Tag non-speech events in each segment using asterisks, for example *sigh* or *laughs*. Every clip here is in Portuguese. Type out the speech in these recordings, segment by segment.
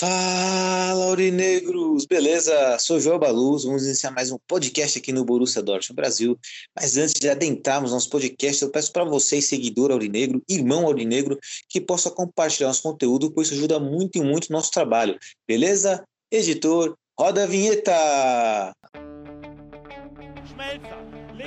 Fala, Aurinegros! Beleza? Sou João Baluz, vamos iniciar mais um podcast aqui no Borussia Dortmund Brasil. Mas antes de adentrarmos nosso podcast, eu peço para vocês, seguidor Aurinegro, irmão Aurinegro, que possa compartilhar nosso conteúdo, pois isso ajuda muito e muito nosso trabalho. Beleza? Editor, roda a vinheta!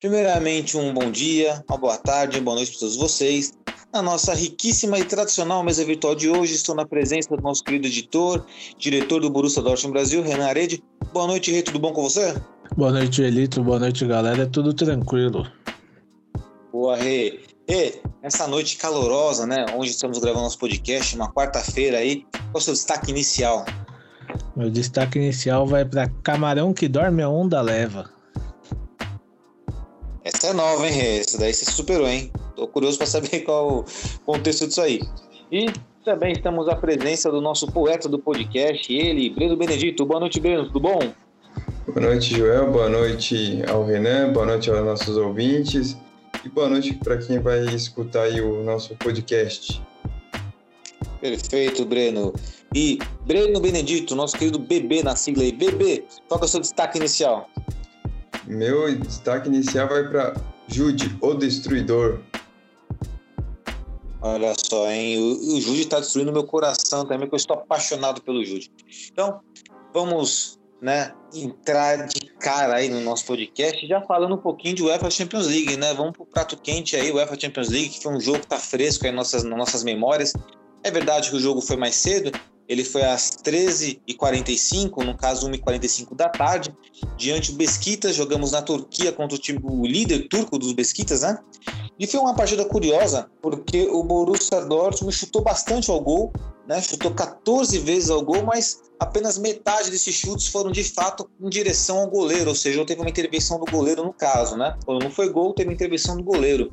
Primeiramente, um bom dia, uma boa tarde, uma boa noite para todos vocês. Na nossa riquíssima e tradicional mesa virtual de hoje, estou na presença do nosso querido editor, diretor do Borussia Dortmund Brasil, Renan Arede. Boa noite, Rei, tudo bom com você? Boa noite, Elito. Boa noite, galera. É tudo tranquilo. Boa, Rê. Rê, nessa noite calorosa, né, onde estamos gravando nosso podcast, uma quarta-feira aí, qual é o seu destaque inicial? Meu destaque inicial vai para Camarão que dorme a onda leva. Essa é nova, hein, Rê? Essa daí você superou, hein? Tô curioso para saber *laughs* qual o contexto disso aí. E também estamos à presença do nosso poeta do podcast, ele, Breno Benedito. Boa noite, Breno, tudo bom? Boa noite, Joel. Boa noite ao Renan. Boa noite aos nossos ouvintes. E boa noite para quem vai escutar aí o nosso podcast. Perfeito, Breno. E Breno Benedito, nosso querido bebê na sigla aí. Bebê, qual é o seu destaque inicial? Meu destaque inicial vai para Jude, o Destruidor. Olha só, hein? O, o Jude está destruindo meu coração também, porque eu estou apaixonado pelo Jude. Então, vamos né, entrar de cara aí no nosso podcast, já falando um pouquinho de UEFA Champions League, né? Vamos pro prato quente aí, UEFA Champions League, que foi um jogo que tá fresco aí nas nossas, nas nossas memórias. É verdade que o jogo foi mais cedo, ele foi às 13h45, no caso 1h45 da tarde, diante do Besiktas, jogamos na Turquia contra o time o líder turco dos Besiktas, né? E foi uma partida curiosa, porque o Borussia Dortmund chutou bastante ao gol, né? Chutou 14 vezes ao gol, mas apenas metade desses chutes foram de fato em direção ao goleiro, ou seja, teve uma intervenção do goleiro no caso, né? Quando não foi gol, teve intervenção do goleiro.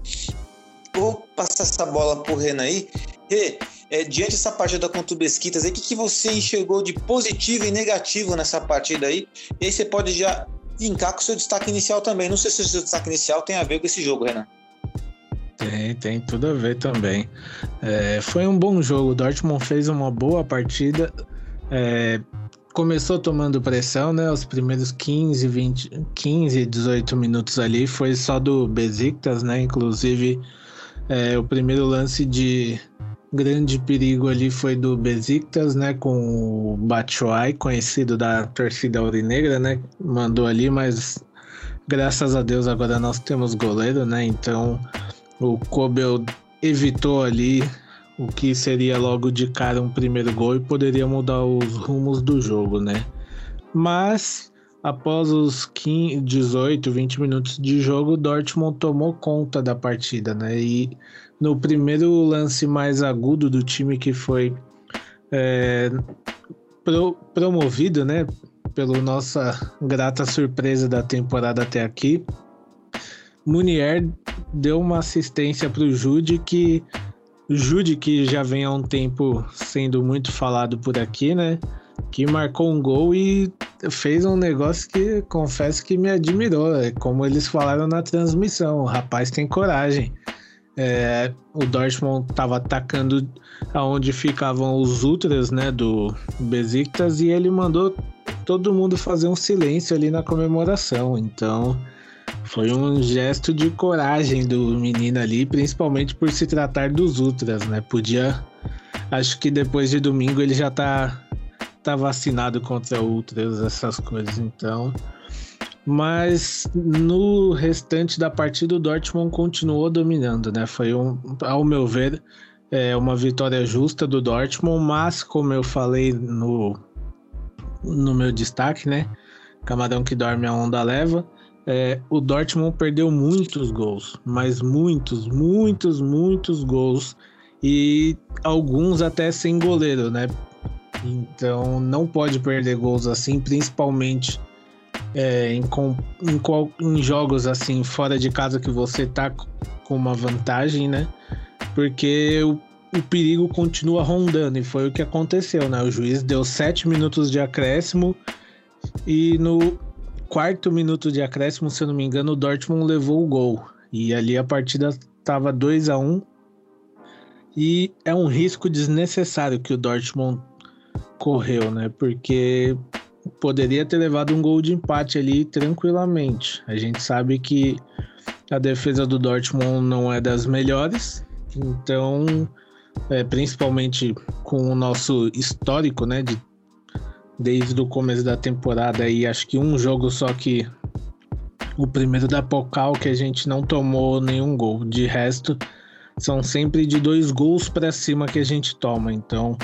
Vou passar essa bola pro Renan aí. Rê, é, diante dessa partida contra o Besiktas, o que, que você enxergou de positivo e negativo nessa partida aí? E aí você pode já linkar com o seu destaque inicial também. Não sei se o seu destaque inicial tem a ver com esse jogo, Renan. Tem, tem tudo a ver também. É, foi um bom jogo. O Dortmund fez uma boa partida. É, começou tomando pressão, né? Os primeiros 15, 20, 15, 18 minutos ali foi só do Besiktas, né? Inclusive, é, o primeiro lance de grande perigo ali foi do Besiktas, né? Com o Batshuayi, conhecido da torcida aurinegra, né? Mandou ali, mas graças a Deus agora nós temos goleiro, né? Então o Kobel evitou ali o que seria logo de cara um primeiro gol e poderia mudar os rumos do jogo, né? Mas após os 15, 18, 20 minutos de jogo, o Dortmund tomou conta da partida, né? E no primeiro lance mais agudo do time que foi é, pro, promovido, né? Pela nossa grata surpresa da temporada até aqui, Munier deu uma assistência para o Jude que Jude que já vem há um tempo sendo muito falado por aqui, né? Que marcou um gol e fez um negócio que confesso que me admirou, é como eles falaram na transmissão. O rapaz tem coragem. É, o Dortmund estava atacando aonde ficavam os ultras, né, do Besiktas e ele mandou todo mundo fazer um silêncio ali na comemoração. Então, foi um gesto de coragem do menino ali, principalmente por se tratar dos ultras, né? Podia. Acho que depois de domingo ele já tá, tá vacinado contra outras, essas coisas, então. Mas no restante da partida, o Dortmund continuou dominando, né? Foi, um, ao meu ver, é uma vitória justa do Dortmund, mas como eu falei no, no meu destaque, né? Camarão que dorme a onda leva. É, o Dortmund perdeu muitos gols, mas muitos, muitos, muitos gols e alguns até sem goleiro, né? Então não pode perder gols assim, principalmente é, em, em, em, jogos assim fora de casa que você tá com uma vantagem, né? Porque o, o, perigo continua rondando e foi o que aconteceu, né? O juiz deu sete minutos de acréscimo e no quarto minuto de acréscimo, se eu não me engano, o Dortmund levou o gol e ali a partida estava 2 a 1 um, e é um risco desnecessário que o Dortmund correu, né? Porque poderia ter levado um gol de empate ali tranquilamente. A gente sabe que a defesa do Dortmund não é das melhores, então, é, principalmente com o nosso histórico, né, de, desde o começo da temporada aí, acho que um jogo só que o primeiro da Pocal que a gente não tomou nenhum gol. De resto, são sempre de dois gols para cima que a gente toma. Então,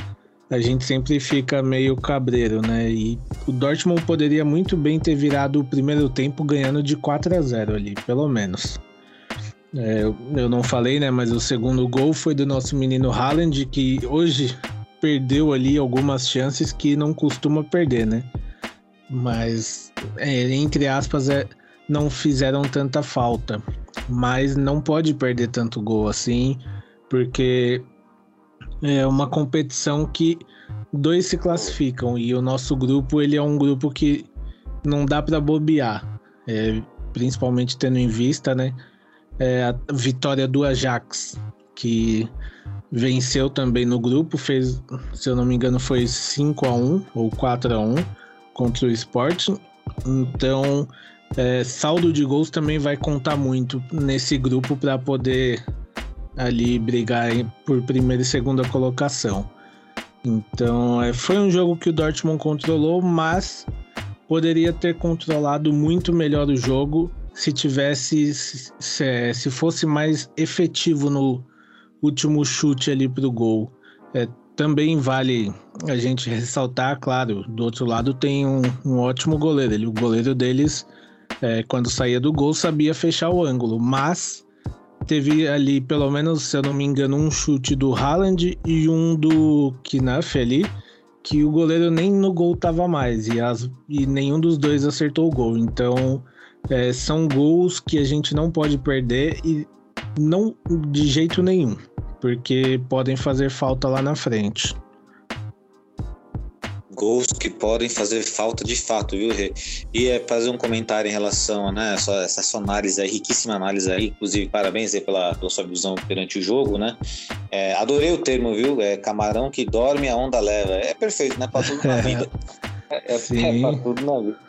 a gente sempre fica meio cabreiro, né? E o Dortmund poderia muito bem ter virado o primeiro tempo ganhando de 4 a 0 ali, pelo menos. É, eu não falei, né? Mas o segundo gol foi do nosso menino Haaland, que hoje perdeu ali algumas chances que não costuma perder, né? Mas, é, entre aspas, é, não fizeram tanta falta. Mas não pode perder tanto gol assim, porque é uma competição que dois se classificam e o nosso grupo ele é um grupo que não dá para bobear, é, principalmente tendo em vista, né, é a vitória do Ajax que venceu também no grupo, fez, se eu não me engano, foi 5 a 1 ou 4 a 1 contra o Sporting. Então, é, saldo de gols também vai contar muito nesse grupo para poder ali brigar por primeira e segunda colocação. Então, é, foi um jogo que o Dortmund controlou, mas poderia ter controlado muito melhor o jogo se tivesse se, se fosse mais efetivo no último chute ali para o gol. É, também vale a gente ressaltar, claro, do outro lado tem um, um ótimo goleiro. Ele, o goleiro deles, é, quando saía do gol, sabia fechar o ângulo, mas teve ali, pelo menos, se eu não me engano, um chute do Haaland e um do Knaff ali, que o goleiro nem no gol tava mais, e, as, e nenhum dos dois acertou o gol. Então, é, são gols que a gente não pode perder e não de jeito nenhum, porque podem fazer falta lá na frente gols que podem fazer falta de fato, viu, Rê? E é fazer um comentário em relação a né, essa, essa sua análise aí, riquíssima análise aí, inclusive parabéns aí pela, pela sua visão perante o jogo, né? É, adorei o termo, viu? É camarão que dorme, a onda leva. É perfeito, né? Pra tudo na *laughs* vida. É, é, é pra tudo na vida.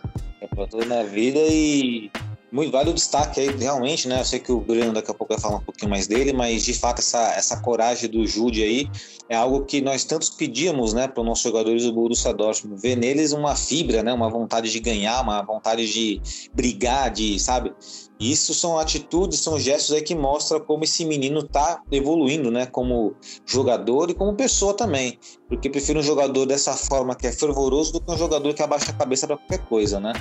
É pra tudo na vida e muito vale o destaque aí, realmente, né? Eu sei que o Breno daqui a pouco vai falar um pouquinho mais dele, mas de fato essa, essa coragem do Jude aí é algo que nós tantos pedíamos, né, para os nossos jogadores do Borussia Dortmund, ver neles uma fibra, né, uma vontade de ganhar, uma vontade de brigar, de, sabe? Isso são atitudes, são gestos aí que mostram como esse menino tá evoluindo, né? Como jogador e como pessoa também. Porque prefiro um jogador dessa forma que é fervoroso do que um jogador que abaixa a cabeça para qualquer coisa, né?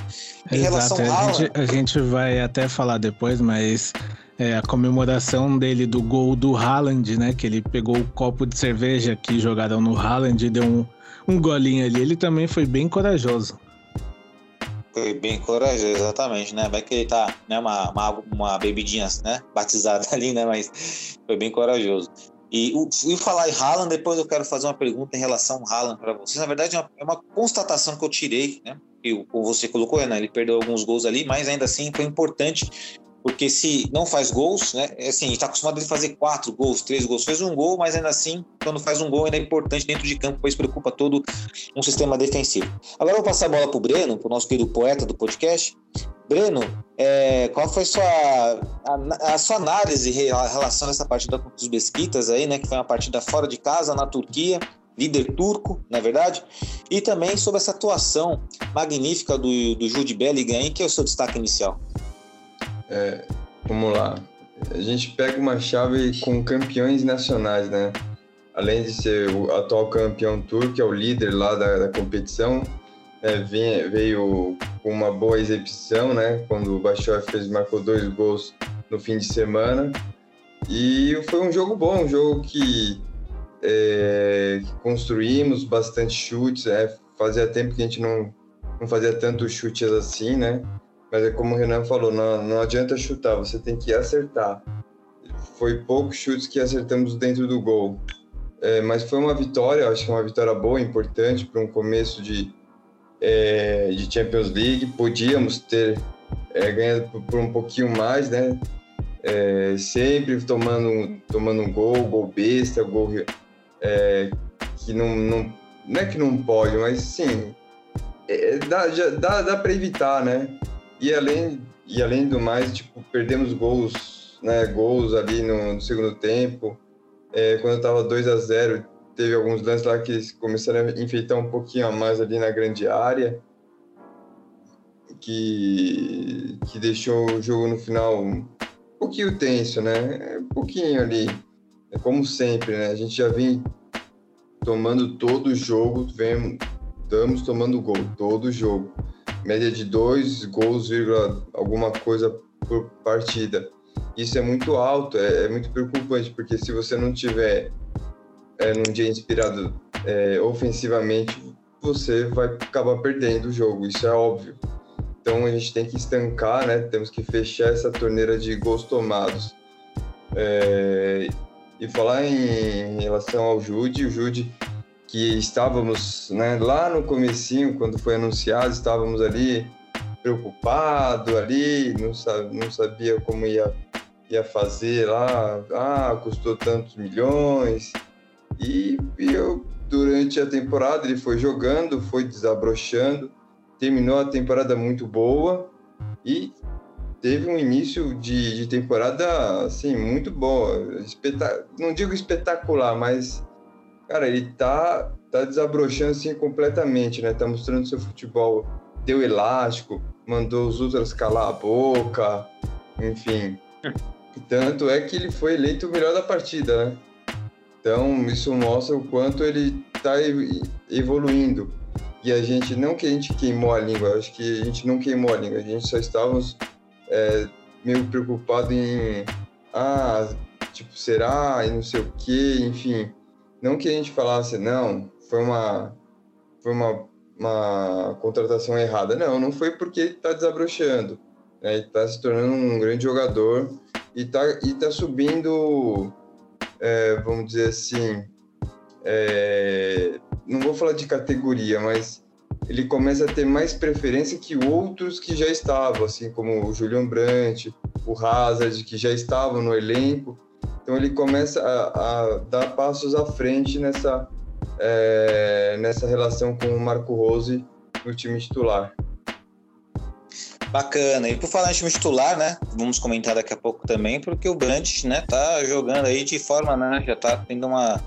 Em Exato. relação a, Haaland, gente, a gente vai até falar depois, mas é, a comemoração dele do gol do Haaland, né? Que ele pegou o copo de cerveja que jogaram no Haaland e deu um, um golinho ali. Ele também foi bem corajoso. Foi bem corajoso, exatamente, né? Vai que ele tá, né, uma, uma, uma bebidinha, né, batizada *laughs* ali, né, mas foi bem corajoso. E e falar em Haaland, depois eu quero fazer uma pergunta em relação ao Haaland para vocês. Na verdade, é uma, é uma, constatação que eu tirei, né? Que você colocou, né? Ele perdeu alguns gols ali, mas ainda assim foi importante porque se não faz gols, né? É assim, está acostumado a fazer quatro gols, três gols, fez um gol, mas ainda assim, quando faz um gol, ainda é importante dentro de campo, pois preocupa todo um sistema defensivo. Agora eu vou passar a bola para o Breno, para o nosso querido poeta do podcast. Breno, é, qual foi sua, a, a, sua análise em relação a essa partida contra os Besquitas aí, né? Que foi uma partida fora de casa, na Turquia. líder turco, na é verdade, e também sobre essa atuação magnífica do, do Jude Bellingham, que é o seu destaque inicial. É, vamos lá. A gente pega uma chave com campeões nacionais, né? Além de ser o atual campeão turco, é o líder lá da, da competição, é, veio, com uma boa exibição, né? Quando o Baixoy fez marcou dois gols no fim de semana. E foi um jogo bom, um jogo que, é, que construímos bastante chutes. É, fazia tempo que a gente não, não fazia tantos chutes assim, né? Mas é como o Renan falou, não, não adianta chutar, você tem que acertar. Foi poucos chutes que acertamos dentro do gol. É, mas foi uma vitória, acho que uma vitória boa, importante para um começo de, é, de Champions League. Podíamos ter é, ganhado por, por, um pouquinho mais, né? É, sempre tomando, tomando um gol, gol besta, gol é, que não, não, não é que não pode, mas sim, é, dá, dá, dá para evitar, né? E além, e além do mais, tipo, perdemos gols, né? Gols ali no, no segundo tempo. É, quando eu tava 2 a 0 teve alguns lances lá que começaram a enfeitar um pouquinho a mais ali na grande área, que, que deixou o jogo no final um pouquinho tenso, né? Um pouquinho ali, é como sempre, né? A gente já vem tomando todo o jogo, vem, estamos tomando gol todo o jogo. Média de dois gols, vírgula, alguma coisa por partida. Isso é muito alto, é, é muito preocupante, porque se você não tiver é, num dia inspirado é, ofensivamente, você vai acabar perdendo o jogo, isso é óbvio. Então a gente tem que estancar, né? Temos que fechar essa torneira de gols tomados. É, e falar em relação ao Jude, o Jude que estávamos né, lá no comecinho, quando foi anunciado, estávamos ali preocupado ali, não, não sabia como ia, ia fazer lá, ah, custou tantos milhões, e, e eu, durante a temporada, ele foi jogando, foi desabrochando, terminou a temporada muito boa e teve um início de, de temporada, assim, muito boa. Espeta não digo espetacular, mas, cara, ele tá, tá desabrochando, assim, completamente, né? Tá mostrando seu futebol, deu elástico, mandou os outros calar a boca, enfim. *laughs* Tanto é que ele foi eleito o melhor da partida, né? Então, isso mostra o quanto ele está evoluindo. E a gente, não que a gente queimou a língua, acho que a gente não queimou a língua, a gente só estávamos é, meio preocupado em, ah, tipo, será, e não sei o quê, enfim. Não que a gente falasse, não, foi uma, foi uma, uma contratação errada. Não, não foi porque está desabrochando. Né? Está se tornando um grande jogador e está e tá subindo é, vamos dizer assim, é, não vou falar de categoria, mas ele começa a ter mais preferência que outros que já estavam, assim como o Julian Brandt, o Hazard, que já estavam no elenco. Então ele começa a, a dar passos à frente nessa, é, nessa relação com o Marco Rose no time titular. Bacana. E por falar em time titular, né? Vamos comentar daqui a pouco também, porque o Brandt, né, tá jogando aí de forma, né? Já tá tendo uma.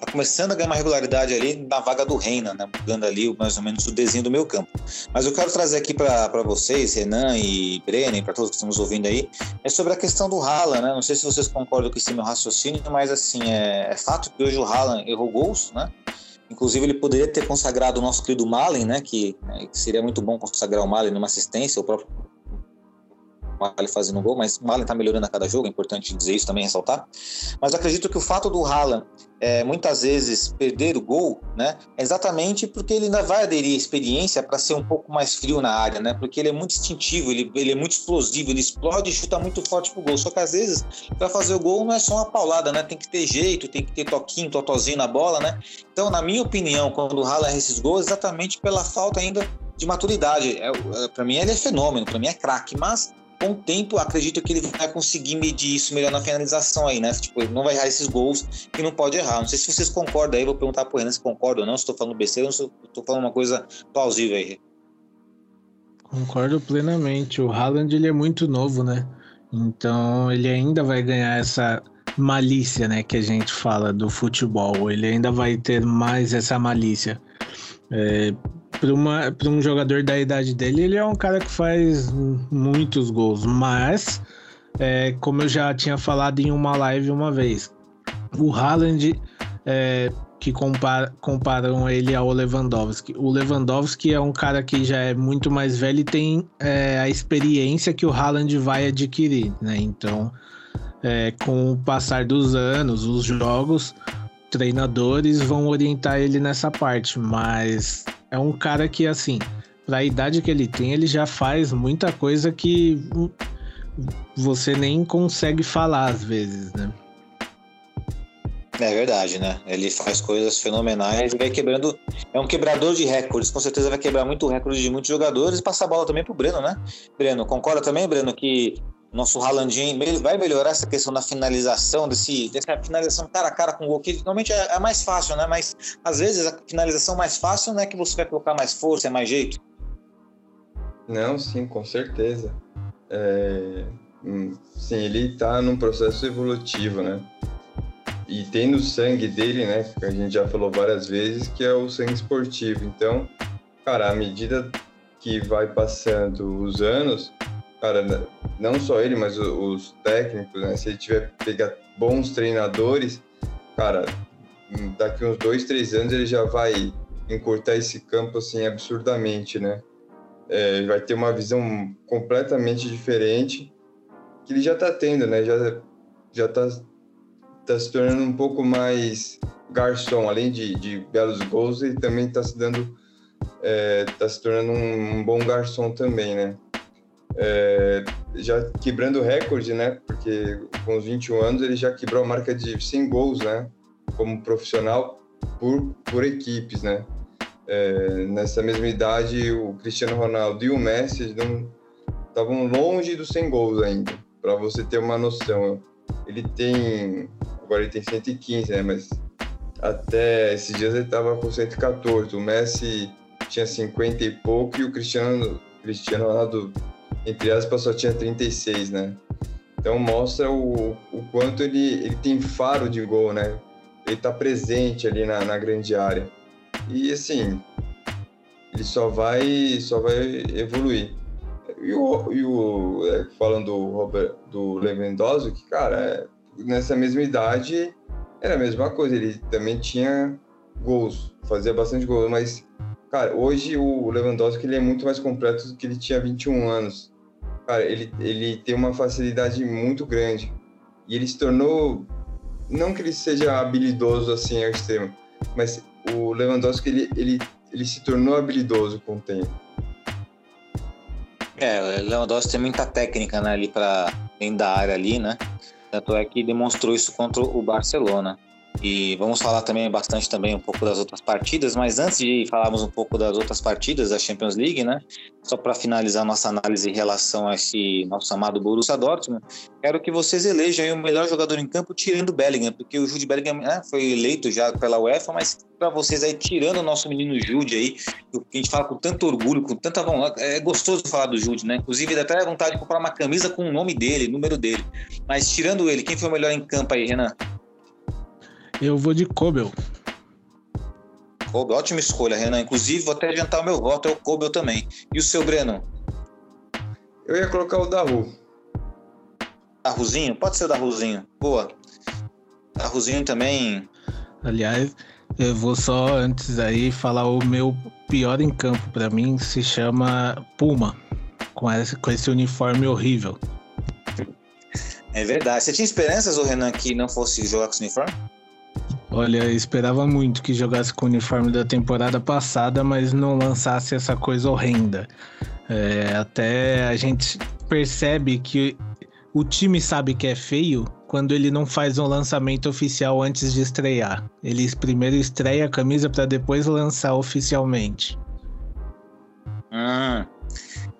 Tá começando a ganhar uma regularidade ali na vaga do Reina, né? Mudando ali mais ou menos o desenho do meu campo. Mas eu quero trazer aqui para vocês, Renan e Brenner, para todos que estamos ouvindo aí, é sobre a questão do Haaland, né? Não sei se vocês concordam com esse meu raciocínio, mas assim, é, é fato que hoje o Haaland errou gols, né? Inclusive, ele poderia ter consagrado o nosso querido Malen, né? Que, né, que seria muito bom consagrar o Malen numa assistência, o próprio Malen fazendo gol, mas o Malen está melhorando a cada jogo, é importante dizer isso também, ressaltar. Mas acredito que o fato do Haaland é, muitas vezes perder o gol, né, é exatamente porque ele ainda vai aderir à experiência para ser um pouco mais frio na área, né, porque ele é muito instintivo, ele, ele é muito explosivo, ele explode e chuta muito forte pro gol. Só que às vezes, para fazer o gol não é só uma paulada, né, tem que ter jeito, tem que ter toquinho, totozinho na bola, né. Então, na minha opinião, quando o Haaland erra esses gols, é exatamente pela falta ainda de maturidade. É, é para mim ele é fenômeno, para mim é craque, mas com o tempo, acredito que ele vai conseguir medir isso melhor na finalização aí, né? Tipo, ele não vai errar esses gols que não pode errar. Não sei se vocês concordam aí, vou perguntar pro Renan se concorda ou não, se estou falando besteira ou estou falando uma coisa plausível aí. Concordo plenamente. O Haaland ele é muito novo, né? Então ele ainda vai ganhar essa malícia, né, que a gente fala do futebol. Ele ainda vai ter mais essa malícia. É, para um jogador da idade dele, ele é um cara que faz muitos gols, mas é, como eu já tinha falado em uma live uma vez, o Haaland é, que compara, comparam ele ao Lewandowski. O Lewandowski é um cara que já é muito mais velho e tem é, a experiência que o Haaland vai adquirir, né? Então, é, com o passar dos anos, os jogos, treinadores vão orientar ele nessa parte, mas é um cara que, assim, para a idade que ele tem, ele já faz muita coisa que você nem consegue falar às vezes, né? É verdade, né? Ele faz coisas fenomenais e vai quebrando. É um quebrador de recordes, com certeza vai quebrar muito recorde de muitos jogadores e passar a bola também pro Breno, né? Breno, concorda também, Breno, que nosso Ralandinho vai melhorar essa questão da finalização, desse, dessa finalização cara a cara com o gol, que normalmente é, é mais fácil, né? Mas às vezes a finalização mais fácil não é que você vai colocar mais força, é mais jeito. Não, sim, com certeza. É... Hum, sim, ele está num processo evolutivo, né? e tem no sangue dele, né, que a gente já falou várias vezes, que é o sangue esportivo. Então, cara, à medida que vai passando os anos, cara, não só ele, mas os técnicos, né, se ele tiver pegar bons treinadores, cara, daqui uns dois, três anos ele já vai encurtar esse campo assim absurdamente, né? É, vai ter uma visão completamente diferente que ele já está tendo, né? Já já está está se tornando um pouco mais garçom, além de, de belos gols, ele também está se dando, está é, tá se tornando um, um, bom garçom também, né? É, já quebrando recorde, né? Porque com os 21 anos ele já quebrou a marca de 100 gols, né? Como profissional por, por equipes, né? É, nessa mesma idade, o Cristiano Ronaldo e o Messi estavam longe dos 100 gols ainda, para você ter uma noção. Ele tem agora ele tem 115, né? Mas até esses dias ele estava com 114. O Messi tinha 50 e pouco e o Cristiano, Cristiano Ronaldo, entre aspas, só tinha 36, né? Então mostra o, o quanto ele, ele tem faro de gol, né? Ele está presente ali na, na grande área. E assim, ele só vai, só vai evoluir. E o, e o é, falando do, Robert, do Lewandowski, cara, é, nessa mesma idade era a mesma coisa, ele também tinha gols, fazia bastante gols, mas cara, hoje o Lewandowski ele é muito mais completo do que ele tinha 21 anos. Cara, ele, ele tem uma facilidade muito grande e ele se tornou não que ele seja habilidoso assim ao extremo, mas o Lewandowski ele, ele, ele se tornou habilidoso com o tempo. É, o Lewandowski tem muita técnica né, ali para dentro da área ali, né? Tanto é que demonstrou isso contra o Barcelona. E vamos falar também bastante também um pouco das outras partidas, mas antes de falarmos um pouco das outras partidas da Champions League, né? Só para finalizar nossa análise em relação a esse nosso amado Borussia Dortmund, quero que vocês elejam o melhor jogador em campo tirando o Bellingham, porque o Jude Bellingham né, foi eleito já pela UEFA, mas para vocês aí tirando o nosso menino Jude aí, que a gente fala com tanto orgulho, com tanta vontade, é gostoso falar do Jude, né? Inclusive dá até vontade de comprar uma camisa com o nome dele, número dele. Mas tirando ele, quem foi o melhor em campo aí, Renan? Eu vou de Kobel. Kobel, ótima escolha, Renan. Inclusive, vou até adiantar o meu voto, é o Kobel também. E o seu, Breno? Eu ia colocar o Daru. Daruzinho? Pode ser o Daruzinho. Boa. Daruzinho também. Aliás, eu vou só antes aí falar o meu pior em campo para mim se chama Puma, com esse, com esse uniforme horrível. É verdade. Você tinha esperanças, o Renan, que não fosse jogar com esse uniforme? Olha, esperava muito que jogasse com o uniforme da temporada passada, mas não lançasse essa coisa horrenda. É, até a gente percebe que o time sabe que é feio quando ele não faz um lançamento oficial antes de estrear. Ele primeiro estreia a camisa para depois lançar oficialmente. Hum.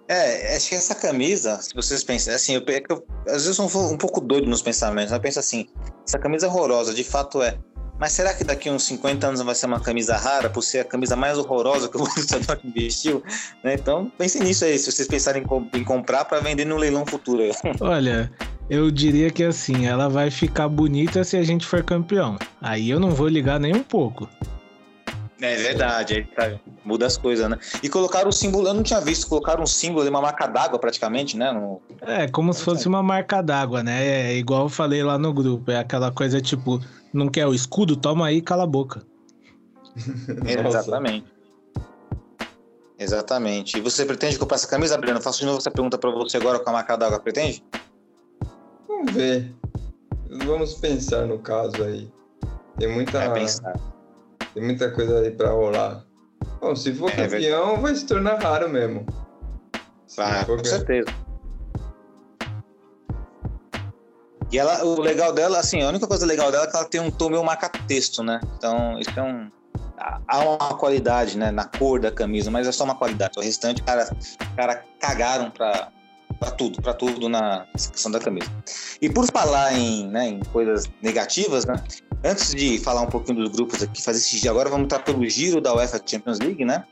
É, acho que essa camisa, se vocês pensam, assim, eu, é eu, às vezes eu sou um pouco doido nos pensamentos, eu penso assim, essa camisa horrorosa, de fato é, mas será que daqui uns 50 anos vai ser uma camisa rara por ser a camisa mais horrorosa que o *laughs* Borussia Dortmund vestiu? Né? Então, pensem nisso aí, se vocês pensarem em comprar para vender no leilão futuro. *laughs* Olha, eu diria que assim, ela vai ficar bonita se a gente for campeão. Aí eu não vou ligar nem um pouco. É verdade, aí tá, muda as coisas, né? E colocaram o símbolo, eu não tinha visto, colocaram um símbolo, uma marca d'água praticamente, né? No... É, como se fosse uma marca d'água, né? É igual eu falei lá no grupo, é aquela coisa tipo, não quer o escudo? Toma aí, cala a boca. *laughs* Exatamente. Exatamente. E você pretende comprar essa camisa, Breno? Faço de novo essa pergunta para você agora com a marca d'água, pretende? Vamos ver. Vamos pensar no caso aí. Tem muita, É pensar. tem muita coisa aí pra rolar. Bom, se for É campeão, vai se tornar raro mesmo. Se Ah, com certeza. E ela, o legal dela, assim, a única coisa legal dela é que ela tem um tom meio marca-texto, né? Então, isso é um. há- uma qualidade, né, na cor da camisa, mas é só uma qualidade. O restante, cara, cara cagaram pra, pra tudo, pra tudo na questão da camisa. E por falar em, né, em coisas negativas, né? Antes de falar um pouquinho dos grupos aqui, fazer esse giro agora, vamos entrar pelo giro da UEFA Champions League, né?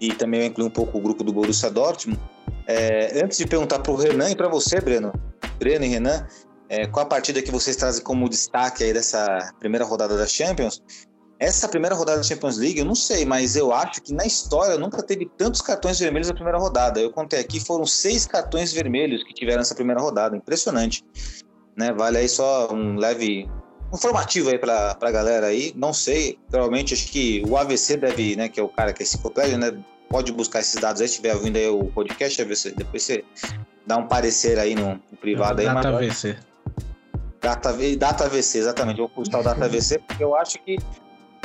E também eu incluir um pouco o grupo do Borussia Dortmund. É, antes de perguntar para o Renan e para você, Breno, Breno e Renan, é, qual a partida que vocês trazem como destaque aí dessa primeira rodada da Champions? Essa primeira rodada da Champions League, eu não sei, mas eu acho que na história nunca teve tantos cartões vermelhos na primeira rodada. Eu contei aqui, foram seis cartões vermelhos que tiveram nessa primeira rodada. Impressionante. Né? Vale aí só um leve informativo aí para a galera aí. Não sei, provavelmente acho que o AVC deve, né, que é o cara que é enciclopédia, né, pode buscar esses dados aí, se estiver ouvindo aí o podcast, AVC, depois você dá um parecer aí no, no privado aí. Mas- VC. Data, Data VC, exatamente. Vou postar o Data VC, porque eu acho que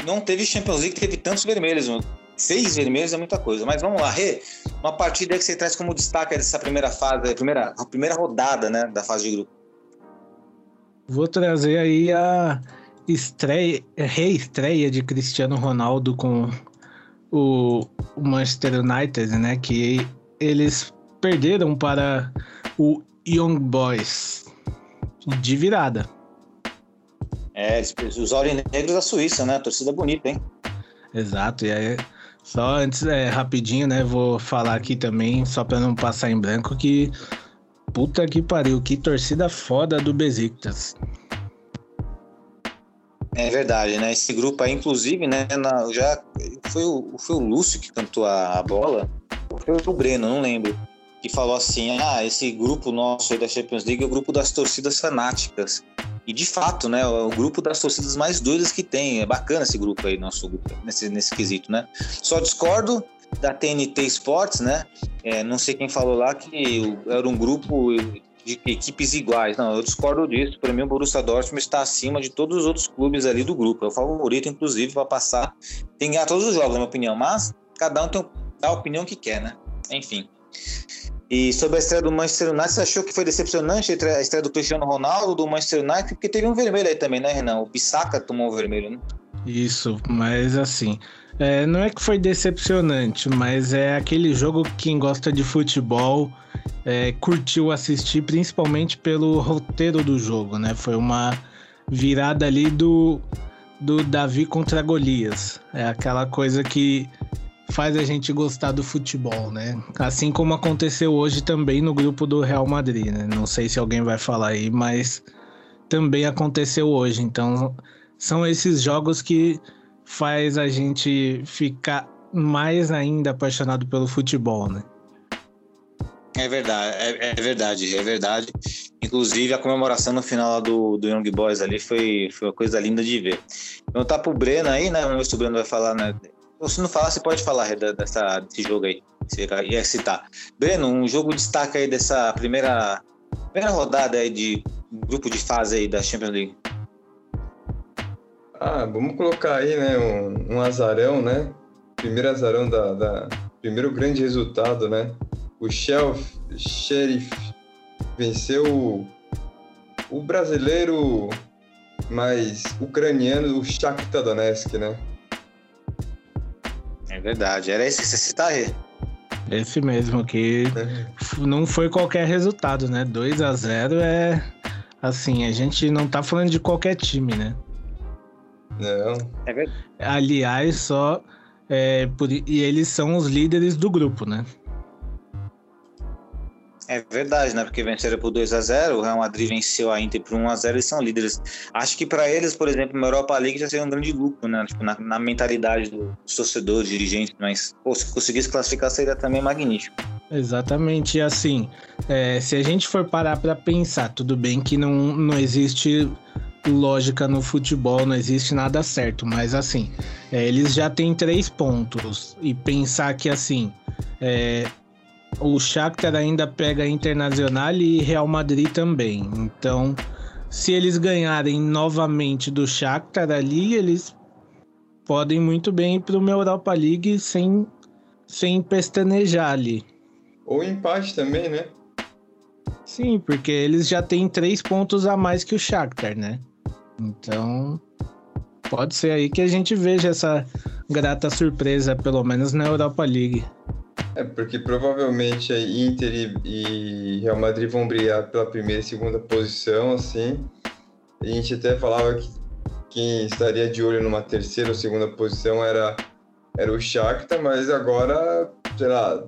não teve Champions League que teve tantos vermelhos. Seis vermelhos é muita coisa. Mas vamos lá, Rê, uma partida que você traz como destaque dessa primeira fase, a primeira, a primeira rodada né, da fase de grupo. Vou trazer aí a estreia, reestreia de Cristiano Ronaldo com o Manchester United, né? Que eles perderam para o Young Boys de virada. É, os aurinegros da Suíça, né? Torcida bonita, hein? Exato, e aí, só antes, é, rapidinho, né, vou falar aqui também, só pra não passar em branco, que puta que pariu, que torcida foda do Besiktas. É verdade, né? Esse grupo aí, inclusive, né? na- já foi o, foi o Lúcio que cantou a, a bola, foi o Breno, não lembro, que falou assim: ah, esse grupo nosso aí da Champions League é o grupo das torcidas fanáticas. E de fato, né? É o grupo das torcidas mais doidas que tem. É bacana esse grupo aí, nosso grupo, nesse, nesse quesito, né? Só discordo da TNT Sports, né? É, não sei quem falou lá que era um grupo de equipes iguais. Não, eu discordo disso. Para mim, o Borussia Dortmund está acima de todos os outros clubes ali do grupo. É o favorito, inclusive, para passar. Tem que ganhar todos os jogos, na minha opinião. Mas cada um tem a opinião que quer, né? Enfim. E sobre a estreia do Manchester United, você achou que foi decepcionante a estreia- do Cristiano Ronaldo, do Manchester United? Porque teve um vermelho aí também, né, Renan? O Bissaka tomou um vermelho, né? Isso, mas assim, é, não é que foi decepcionante, mas é aquele jogo que quem gosta de futebol é, curtiu assistir, principalmente pelo roteiro do jogo, né? Foi uma virada ali do, do Davi contra Golias. É aquela coisa que faz a gente gostar do futebol, né? Assim como aconteceu hoje também no grupo do Real Madrid, né? Não sei se alguém vai falar aí, mas também aconteceu hoje. Então, são esses jogos que faz a gente ficar mais ainda apaixonado pelo futebol, né? É verdade, é, é verdade, é verdade. Inclusive, a comemoração no final do, do Young Boys ali foi, foi uma coisa linda de ver. Então tá pro Breno aí, né? Vamos ver se o Breno vai falar, né? Se não falar, você pode falar dessa, desse jogo aí. Você ia citar. Breno, um jogo destaque aí dessa primeira, primeira rodada aí de grupo de fase aí da Champions League. Ah, vamos colocar aí, né, um, um azarão, né? Primeiro azarão da, da- Primeiro grande resultado, né? O Shelf, Sheriff venceu o, o brasileiro mais ucraniano, o Shakhtar Donetsk, né? Verdade. Era esse que você citar, Rê? Esse mesmo, que não foi qualquer resultado, né? 2 a 0 é. Assim, a gente não tá falando de qualquer time, né? Não. É verdade. Aliás, só. é, por- e eles são os líderes do grupo, né? É verdade, né? Porque venceram por 2 a 0 o Real Madrid venceu a Inter por 1 a 0 e são líderes. Acho que para eles, por exemplo, na Europa League já seria um grande lucro, né? Tipo, na, na mentalidade dos torcedores, dirigentes, mas pô, se conseguisse classificar seria também magnífico. Exatamente, e assim, é, se a gente for parar para pensar, tudo bem que não, não existe lógica no futebol, não existe nada certo, mas assim, é, eles já têm três pontos e pensar que assim, é, o Shakhtar ainda pega Internacional e Real Madrid também. Então, se eles ganharem novamente do Shakhtar ali, eles podem muito bem ir para uma Europa League sem, sem pestanejar ali. Ou empate também, né? Sim, porque eles já têm três pontos a mais que o Shakhtar, né? Então, pode ser aí que a gente veja essa grata surpresa, pelo menos na Europa League. É, porque provavelmente Inter e, Real Madrid vão brigar pela primeira e segunda posição, assim. A gente até falava que quem estaria de olho numa terceira ou segunda posição era, era o Shakhtar, mas agora, sei lá,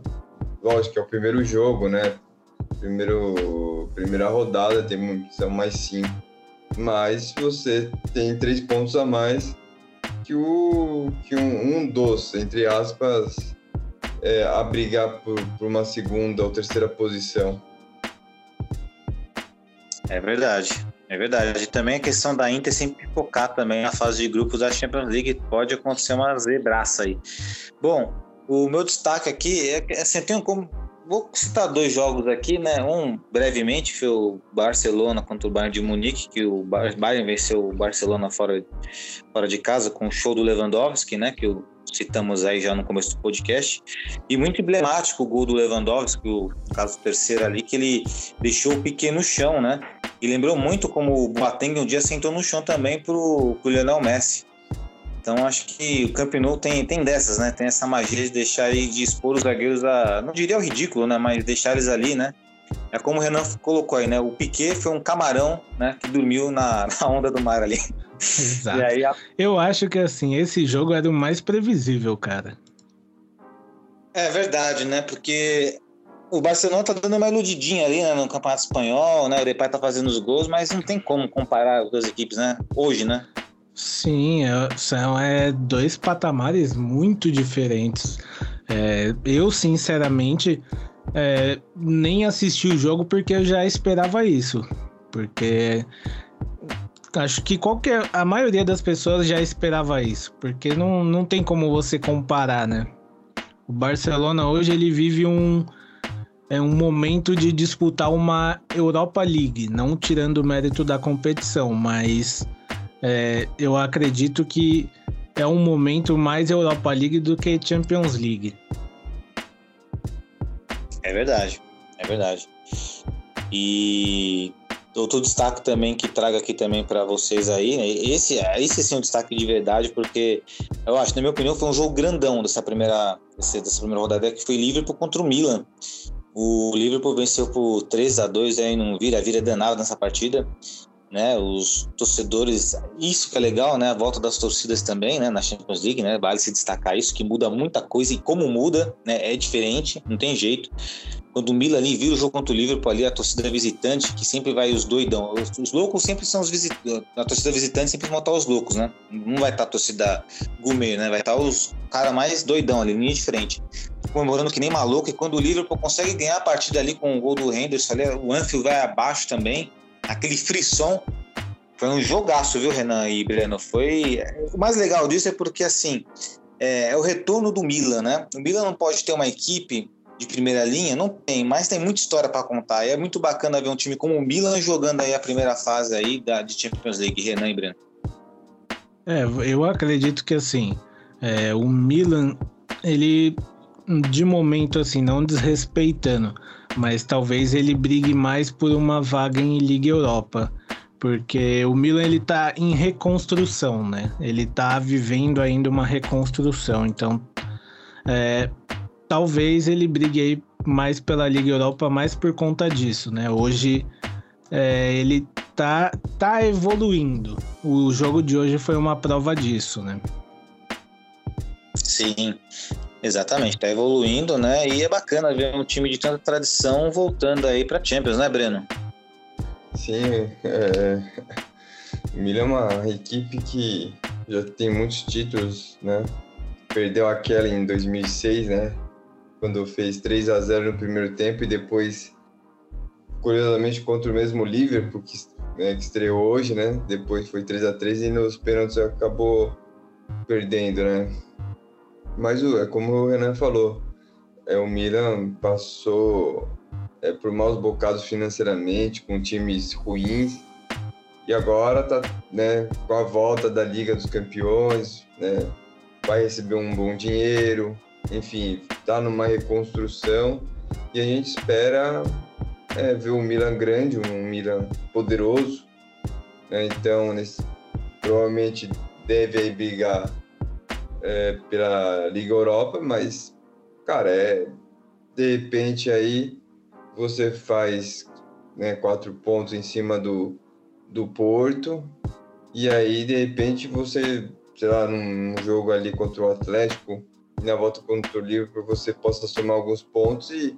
lógico que é o primeiro jogo, né? Primeiro, primeira rodada, tem, são mais cinco. Mas você tem três pontos a mais que, o, que um, um dos, entre aspas, é, a brigar por, por uma segunda ou terceira posição. É verdade, é verdade. Também a questão da Inter sempre focar também na fase de grupos da Champions League. Pode acontecer uma zebraça aí. Bom, o meu destaque aqui é assim, eu tenho como. Vou citar dois jogos aqui, né? Um brevemente foi o Barcelona contra o Bayern de Munique, que o Bayern venceu o Barcelona fora, fora de casa com o show do Lewandowski, né? Que o citamos aí já no começo do podcast. E muito emblemático o gol do Lewandowski, o caso terceiro ali, que ele deixou o Piquet no chão, né? E lembrou muito como o Boateng um dia sentou no chão também pro, Lionel Messi. Então acho que o Camp Nou tem, tem dessas, né? Tem essa magia de deixar aí, de expor os zagueiros a. Não diria o ridículo, né? Mas deixar eles ali, né? É como o Renan colocou aí, né? O Piquet foi um camarão, né? Que dormiu na, *laughs* na onda do mar ali. Exato. Aí, a... Eu acho que assim, esse jogo era o mais previsível, cara. É verdade, né? Porque o Barcelona tá dando uma iludidinha ali, né, no Campeonato Espanhol, né? O Depay tá fazendo os gols, mas não tem como comparar as duas equipes, né? Hoje, né? Sim, é, são é, dois patamares muito diferentes. É, eu, sinceramente, é, nem assisti o jogo porque eu já esperava isso. Porque acho que qualquer a maioria das pessoas já esperava isso, porque não, não tem como você comparar, né? O Barcelona hoje ele vive um é um momento de disputar uma Europa League, não tirando o mérito da competição, mas é, eu acredito que é um momento mais Europa League do que Champions League. É verdade, é verdade. E outro destaque também que trago aqui também para vocês aí, né? esse, esse sim é um destaque de verdade, porque eu acho, na minha opinião, foi um jogo grandão dessa primeira, dessa primeira rodada, que foi Liverpool contra o Milan. O Liverpool venceu por 3 a 2 aí não vira, vira danado nessa partida. Né, os torcedores, isso que é legal, né, a volta das torcidas também, né, na Champions League, né, vale se destacar isso, que muda muita coisa e como muda, né, é diferente, não tem jeito quando o Milan ali vira o jogo contra o Liverpool ali, a torcida visitante, que sempre vai os doidão. Os, os loucos sempre são os visitantes. A torcida visitante sempre vão estar os loucos, né? Não vai estar a torcida gourmet, né? Vai estar os cara mais doidão ali, linha de frente. Comemorando que nem maluco. E quando o Liverpool consegue ganhar a partida ali com o gol do Henderson ali, o Anfield vai abaixo também. Aquele frisson. Foi um jogaço, viu, Renan e Breno? Foi. O mais legal disso é porque, assim, é, é o retorno do Milan, né? O Milan não pode ter uma equipe de primeira linha? Não tem, mas tem muita história para contar. E é muito bacana ver um time como o Milan jogando aí a primeira fase aí da, de Champions League, Renan e Breno. É, eu acredito que assim, é, o Milan, ele de momento assim, não desrespeitando, mas talvez ele brigue mais por uma vaga em Liga Europa. Porque o Milan ele tá em reconstrução, né? Ele tá vivendo ainda uma reconstrução. Então, é, talvez ele brigue aí mais pela Liga Europa, mais por conta disso, né? Hoje é, ele tá, tá evoluindo. O jogo de hoje foi uma prova disso, né? Sim. Exatamente, tá evoluindo, né? E é bacana ver um time de tanta tradição voltando aí pra Champions, né, Breno? Sim, é... o Milan é uma equipe que já tem muitos títulos, né? Perdeu aquela em 2006, né? Quando fez 3 a 0 no primeiro tempo e depois, curiosamente, contra o mesmo Liverpool, que, né, que estreou hoje, né? Depois foi 3 a 3 e nos pênaltis acabou perdendo, né? Mas é como o Renan falou, é, o Milan passou é, por maus bocados financeiramente, com times ruins, e agora tá né, com a volta da Liga dos Campeões, né, vai receber um bom dinheiro, enfim, tá numa reconstrução e a gente espera é, ver um Milan grande, um Milan poderoso, né, então nesse, provavelmente deve aí brigar é, pela Liga Europa, mas cara, é de repente aí você faz né, quatro pontos em cima do, do Porto, e aí de repente você, sei lá, num jogo ali contra o Atlético, e na volta contra o Liverpool, você possa somar alguns pontos e,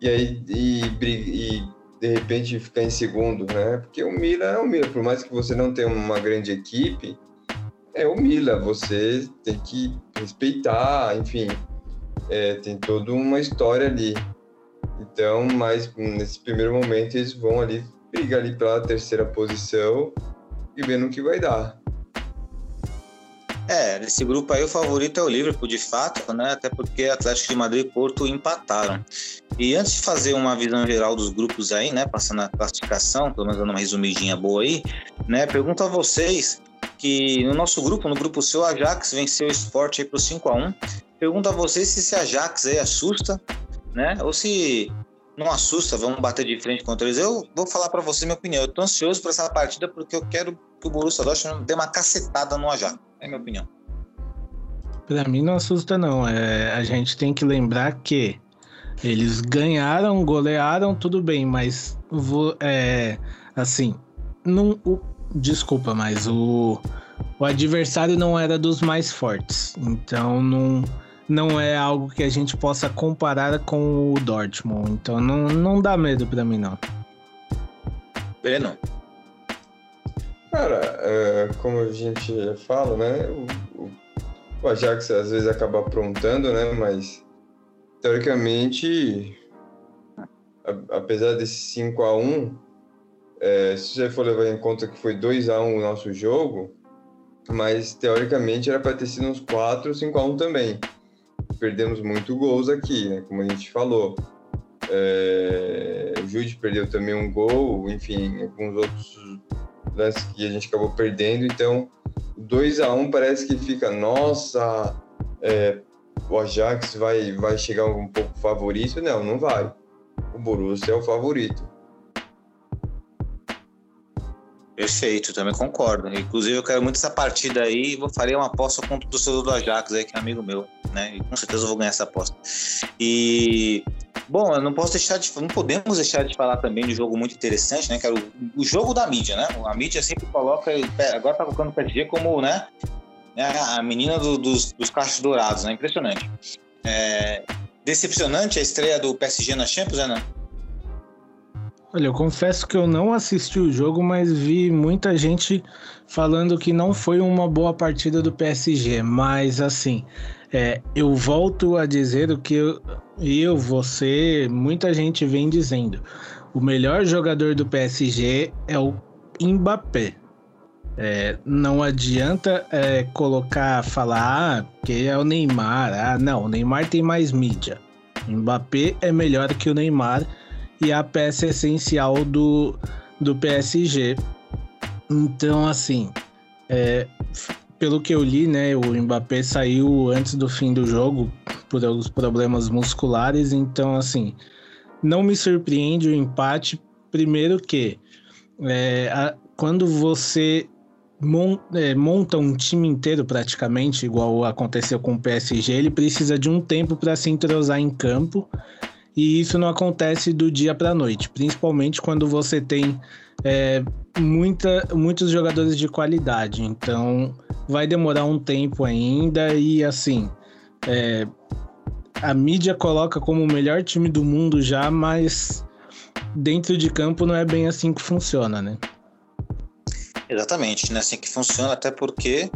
e aí e, e de repente ficar em segundo, né? Porque o Milan é o Milan, por mais que você não tenha uma grande equipe, é Milan, você tem que respeitar, enfim, é, tem toda uma história ali. Então, mas nesse primeiro momento eles vão ali brigar ali pela terceira posição e vendo o que vai dar. É, nesse grupo aí o favorito é o Liverpool, de fato, né? Até porque Atlético de Madrid e Porto empataram. E antes de fazer uma visão geral dos grupos aí, né? Passando a classificação, pelo menos dando uma resumidinha boa aí, né? Pergunto a vocês que no nosso grupo, no grupo seu, Ajax venceu o Sport aí pro 5 a 1 Pergunto a vocês se esse Ajax aí assusta né? Ou se não assusta, vamos bater de frente contra eles. Eu vou falar para você minha opinião. Eu tô ansioso para essa partida porque eu quero que o Borussia Dortmund dê uma cacetada no Ajax. É minha opinião. Para mim não assusta não. É, a gente tem que lembrar que eles ganharam, golearam, tudo bem, mas vou, é, assim, não, o, desculpa, mas o, o adversário não era dos mais fortes. Então não não é algo que a gente possa comparar com o Dortmund. Então não, não dá medo para mim, não. Breno? Cara, é, como a gente fala, né? O, o, Ajax às vezes acaba aprontando, né? Mas teoricamente, a, apesar desse 5 a 1 é, se você for levar em conta que foi 2 a 1 o nosso jogo, mas teoricamente era para ter sido uns 4 5 a 1 também perdemos muito gols aqui, né? Como a gente falou. É, o Jude perdeu também um gol, enfim, alguns outros lances que a gente acabou perdendo. Então, 2 a 1 um parece que fica, nossa, é, o Ajax vai, vai chegar um pouco favorito. Não, não vai. O Borussia é o favorito. Perfeito, também concordo. Inclusive, eu quero muito essa partida aí. Vou fazer uma aposta contra o torcedor do Ajax aí, que é amigo meu, né? E com certeza eu vou ganhar essa aposta. E bom, eu não posso deixar de, não podemos deixar de falar também de um jogo muito interessante, né? Que era o, o jogo da mídia, né? A mídia sempre coloca, agora tá colocando o PSG como, né? A menina do, dos, dos cachos dourados, né? Impressionante. É, decepcionante a estreia do PSG na Champions, né? Olha, eu confesso que eu não assisti o jogo, mas vi muita gente falando que não foi uma boa partida do PSG. Mas assim, é, eu volto a dizer o que eu, eu, você, muita gente vem dizendo. O melhor jogador do PSG é o Mbappé. É, não adianta é, colocar, falar ah, que é o Neymar. Ah, não, o Neymar tem mais mídia. Mbappé é melhor que o Neymar e a peça essencial do, do PSG. Então, assim, é, pelo que eu li, né, o Mbappé saiu antes do fim do jogo por alguns problemas musculares, então, assim, não me surpreende o empate. Primeiro que é, a, quando você mon, é, monta um time inteiro praticamente, igual aconteceu com o PSG, ele precisa de um tempo para se entrosar em campo e isso não acontece do dia para a noite, principalmente quando você tem é, muita, muitos jogadores de qualidade. Então vai demorar um tempo ainda e assim é, a mídia coloca como o melhor time do mundo já, mas dentro de campo não é bem assim que funciona, né? Exatamente, né? Assim que funciona, até porque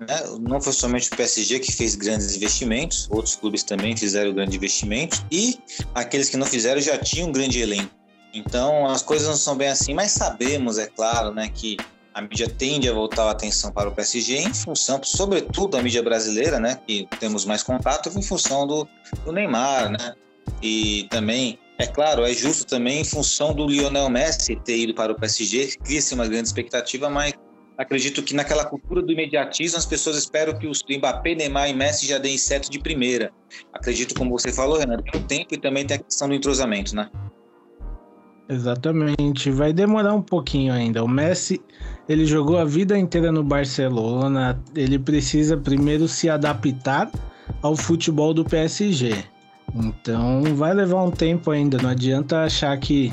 né, não foi somente o PSG que fez grandes investimentos, outros clubes também fizeram grandes investimentos e aqueles que não fizeram já tinham um grande elenco. Então as coisas não são bem assim, mas sabemos, é claro, né, que a mídia tende a voltar a atenção para o PSG em função, sobretudo a mídia brasileira, né, que temos mais contato, em função do, do Neymar, né, e também é claro, é justo também em função do Lionel Messi ter ido para o PSG, cria-se uma grande expectativa, mas acredito que naquela cultura do imediatismo as pessoas esperam que os Mbappé, Neymar e Messi já deem certo de primeira. Acredito, como você falou, Renato, tem o tempo e também tem a questão do entrosamento, né? Exatamente, vai demorar um pouquinho ainda. O Messi, ele jogou a vida inteira no Barcelona, ele precisa primeiro se adaptar ao futebol do PSG. Então vai levar um tempo ainda. Não adianta achar que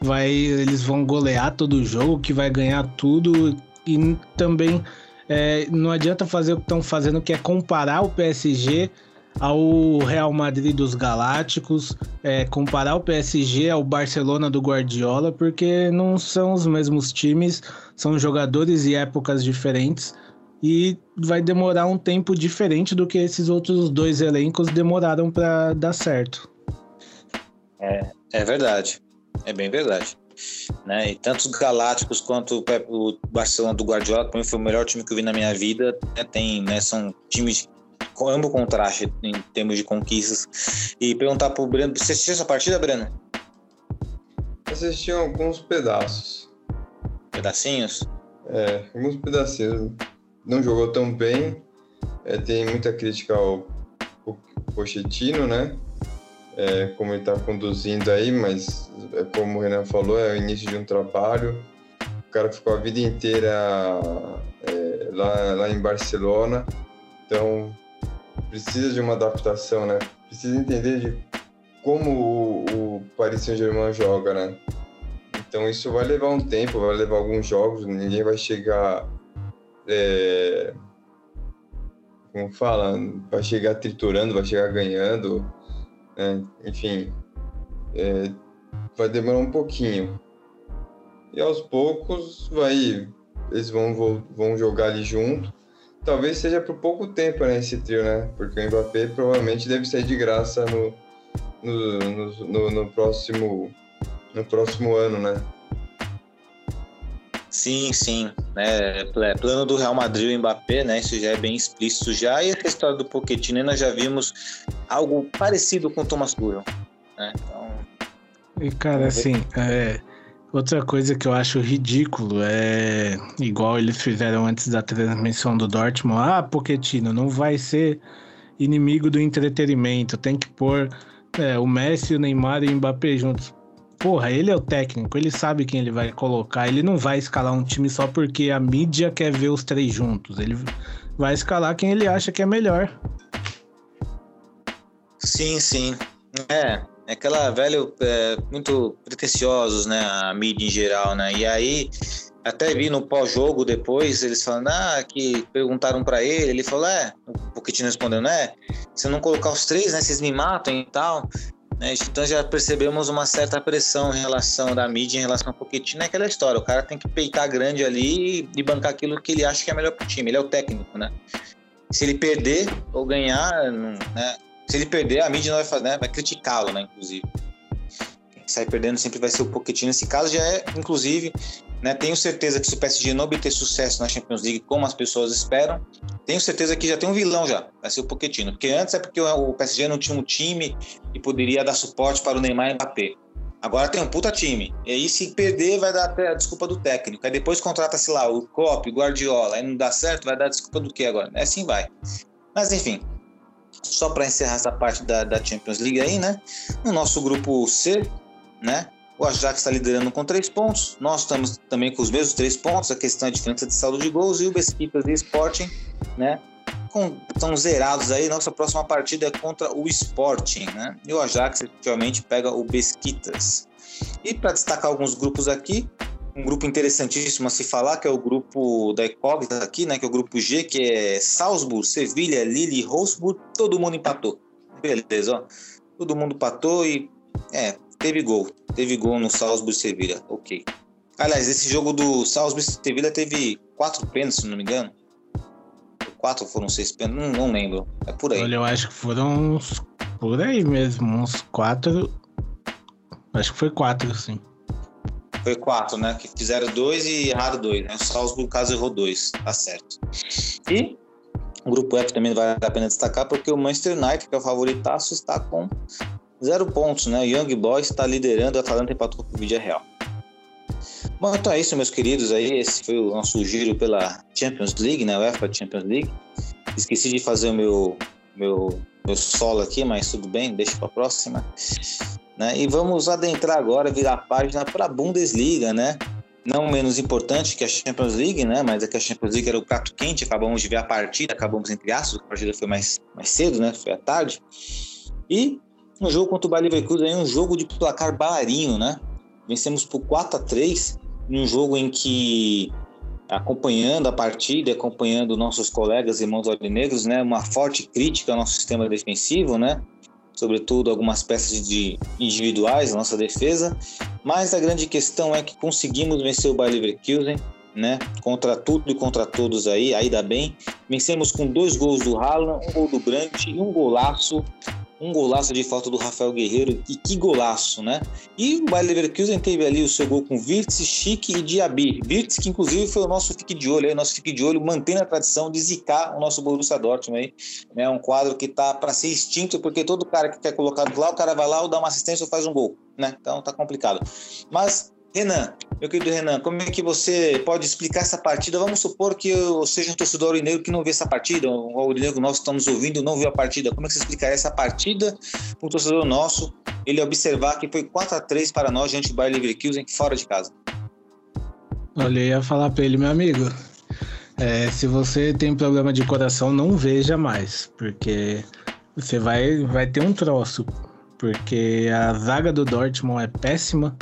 vai, eles vão golear todo jogo, que vai ganhar tudo. E também é, não adianta fazer o que estão fazendo, que é comparar o PSG ao Real Madrid dos Galácticos, é, comparar o PSG ao Barcelona do Guardiola, porque não são os mesmos times, são jogadores e épocas diferentes e vai demorar um tempo diferente do que esses outros dois elencos demoraram para dar certo. É, é verdade, é bem verdade. Né? E tanto os Galácticos quanto o Barcelona do Guardiola, para mim foi o melhor time que eu vi na minha vida. Né? Tem, né, são times com ambos contraste em termos de conquistas. E perguntar para o Breno, você assistiu essa partida, Breno? Assisti alguns pedaços. Pedacinhos? É, alguns pedacinhos não jogou tão bem. É, tem muita crítica ao, ao Pochettino, né? É, como ele está conduzindo aí, mas é como o Renan falou, é o início de um trabalho. O cara ficou a vida inteira é, lá, lá em Barcelona, então precisa de uma adaptação, né? Precisa entender de como o, o Paris Saint-Germain joga, né? Então isso vai levar um tempo, vai levar alguns jogos, ninguém vai chegar é, como fala, vai chegar triturando, vai chegar ganhando, né? enfim, é, vai demorar um pouquinho. E aos poucos vai, eles vão, vão jogar ali junto. Talvez seja por pouco tempo né, esse trio, né? Porque o Mbappé provavelmente deve sair de graça no, no, no, no, no próximo, no próximo ano, né? Sim, sim. Né? É, plano do Real Madrid e Mbappé, né? Isso já é bem explícito já. E a história do Pochettino, nós já vimos algo parecido com o Thomas Tuchel. Né? Então... E, cara, assim, é, outra coisa que eu acho ridículo é igual eles fizeram antes da transmissão do Dortmund. Ah, Pochettino, não vai ser inimigo do entretenimento. Tem que pôr é, o Messi, o Neymar e o Mbappé juntos porra, ele é o técnico, ele sabe quem ele vai colocar. Ele não vai escalar um time só porque a mídia quer ver os três juntos. Ele vai escalar quem ele acha que é melhor. Sim, sim. É, é aquela velho é, muito pretensiosos, né? A mídia em geral, né? E aí até vi no pós-jogo depois eles falando ah, que perguntaram para ele, ele falou é, o Pochettino respondeu, né? Se não colocar os três, né? Vocês me matam e tal. Né? Então já percebemos uma certa pressão em relação da mídia, em relação ao Pochettino, é aquela história, o cara tem que peitar grande ali e bancar aquilo que ele acha que é melhor pro time, ele é o técnico, né? Se ele perder ou ganhar, né? se ele perder, a mídia vai fazer, né? vai criticá-lo, né, inclusive. Quem sai perdendo sempre vai ser o Pochettino, nesse caso já é, inclusive, né? Tenho certeza que se o PSG não obter sucesso na Champions League como as pessoas esperam, tenho certeza que já tem um vilão já, vai ser o Pochettino. Porque antes é porque o PSG não tinha um time e poderia dar suporte para o Neymar e Mbappé. Agora tem um puta time. E aí, se perder, vai dar até a desculpa do técnico. Aí depois contrata-se lá o Klopp, o Guardiola. Aí não dá certo, vai dar desculpa do que agora? É assim vai. Mas enfim, só para encerrar essa parte da, da Champions League aí, né? No nosso grupo C, né? O Ajax está liderando com três pontos. Nós estamos também com os mesmos três pontos. A questão é a diferença de saldo de gols. E o Besiktas e Sporting, né? Com, estão zerados aí. Nossa próxima partida é contra o Sporting, né? E o Ajax efetivamente pega o Besiktas. E para destacar alguns grupos aqui, um grupo interessantíssimo a se falar, que é o grupo da incógnita aqui, né? Que é o grupo G, que é Salzburg, Sevilha, Lille, Wolfsburg, todo mundo empatou. beleza, ó. Todo mundo patou e. É, teve gol. Teve gol no Salzburg Sevilha. Ok. Aliás, esse jogo do Salzburg Sevilha teve quatro pênaltis, se não me engano. Quatro foram seis pênaltis, não, não lembro. É por aí. Olha, eu acho que foram uns. Por aí mesmo, uns quatro. Acho que foi quatro, sim. Foi quatro, né? Que fizeram dois e erraram dois, né? O Salzburg, caso, errou dois. Tá certo. E o grupo F também vale a pena destacar porque o Manchester United, que é o favoritaço, está com zero pontos, né? O Young Boys está liderando, a Atalanta empatou com o Vídeo Real. Bom, então é isso, meus queridos. Aí esse foi o nosso giro pela Champions League, né? UEFA Champions League. Esqueci de fazer o meu, meu, meu solo aqui, mas tudo bem, deixa para a próxima. Né? E vamos adentrar agora, virar a página para a Bundesliga, né? Não menos importante que a Champions League, né? Mas é que a Champions League era o prato quente, acabamos de ver a partida, acabamos entre aspas, a partida foi mais, mais cedo, né? Foi à tarde. E um jogo contra o Bayer Leverkusen, um jogo de placar bailarinho, né? Vencemos por 4 a 3 num jogo em que acompanhando a partida, acompanhando nossos colegas irmãos aurinegros, né, uma forte crítica ao nosso sistema defensivo, né, sobretudo algumas peças de individuais, nossa defesa, mas a grande questão é que conseguimos vencer o Bayer Leverkusen, né, contra tudo e contra todos aí, ainda bem, vencemos com dois gols do Haaland, um gol do Brandt e um golaço um golaço de falta do Rafael Guerreiro, e que golaço, né? E o Bayer Leverkusen teve ali o seu gol com Virtus, Chique e Diaby. Virtus, que inclusive foi o nosso fique de olho, aí, nosso fique de olho, mantendo a tradição de zicar o nosso Borussia Dortmund aí, né? Um quadro que tá para ser extinto, porque todo cara que quer colocar lá, o cara vai lá, ou dá uma assistência ou faz um gol, né? Então tá complicado. Mas Renan, meu querido Renan, como é que você pode explicar essa partida? Vamos supor que eu seja um torcedor aurinegro que não vê essa partida, o aurinegro nós estamos ouvindo não viu a partida. Como é que você explicaria essa partida para um torcedor nosso, ele observar que foi 4 a 3 para nós diante do Bayer Leverkusen fora de casa? Olha, eu ia falar para ele, meu amigo, é, se você tem problema de coração, não veja mais, porque você vai, vai ter um troço, porque a zaga do Dortmund é péssima,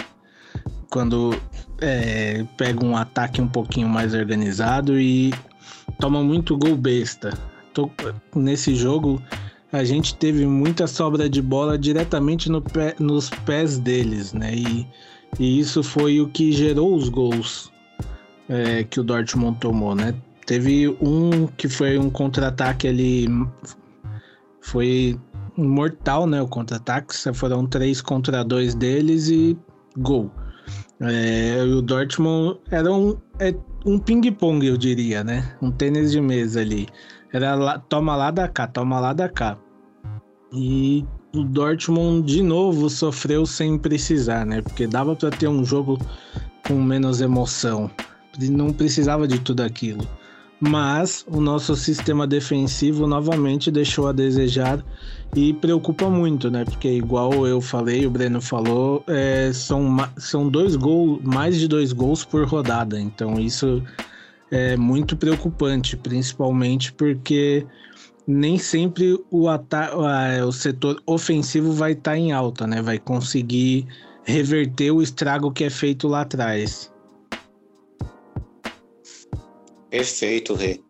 quando é, pega um ataque um pouquinho mais organizado e toma muito gol besta. Tô, nesse jogo, a gente teve muita sobra de bola diretamente no pé, nos pés deles, né? E, e, isso foi o que gerou os gols é, que o Dortmund tomou, né? Teve um que foi um contra-ataque ali, foi mortal, né? O contra-ataque, foram três contra dois deles e gol. É, o Dortmund era um, é, um ping-pong, eu diria, né? Um tênis de mesa ali. Era lá, toma lá da cá, toma lá da cá. E o Dortmund de novo sofreu sem precisar, né? Porque dava para ter um jogo com menos emoção. Não precisava de tudo aquilo. Mas o nosso sistema defensivo novamente deixou a desejar e preocupa muito, né? Porque igual eu falei, o Breno falou, é, são, são dois gols, mais de dois gols por rodada. Então isso é muito preocupante, principalmente porque nem sempre o, o setor ofensivo vai estar tá em alta, né? Vai conseguir reverter o estrago que é feito lá atrás. Perfeito, Rê.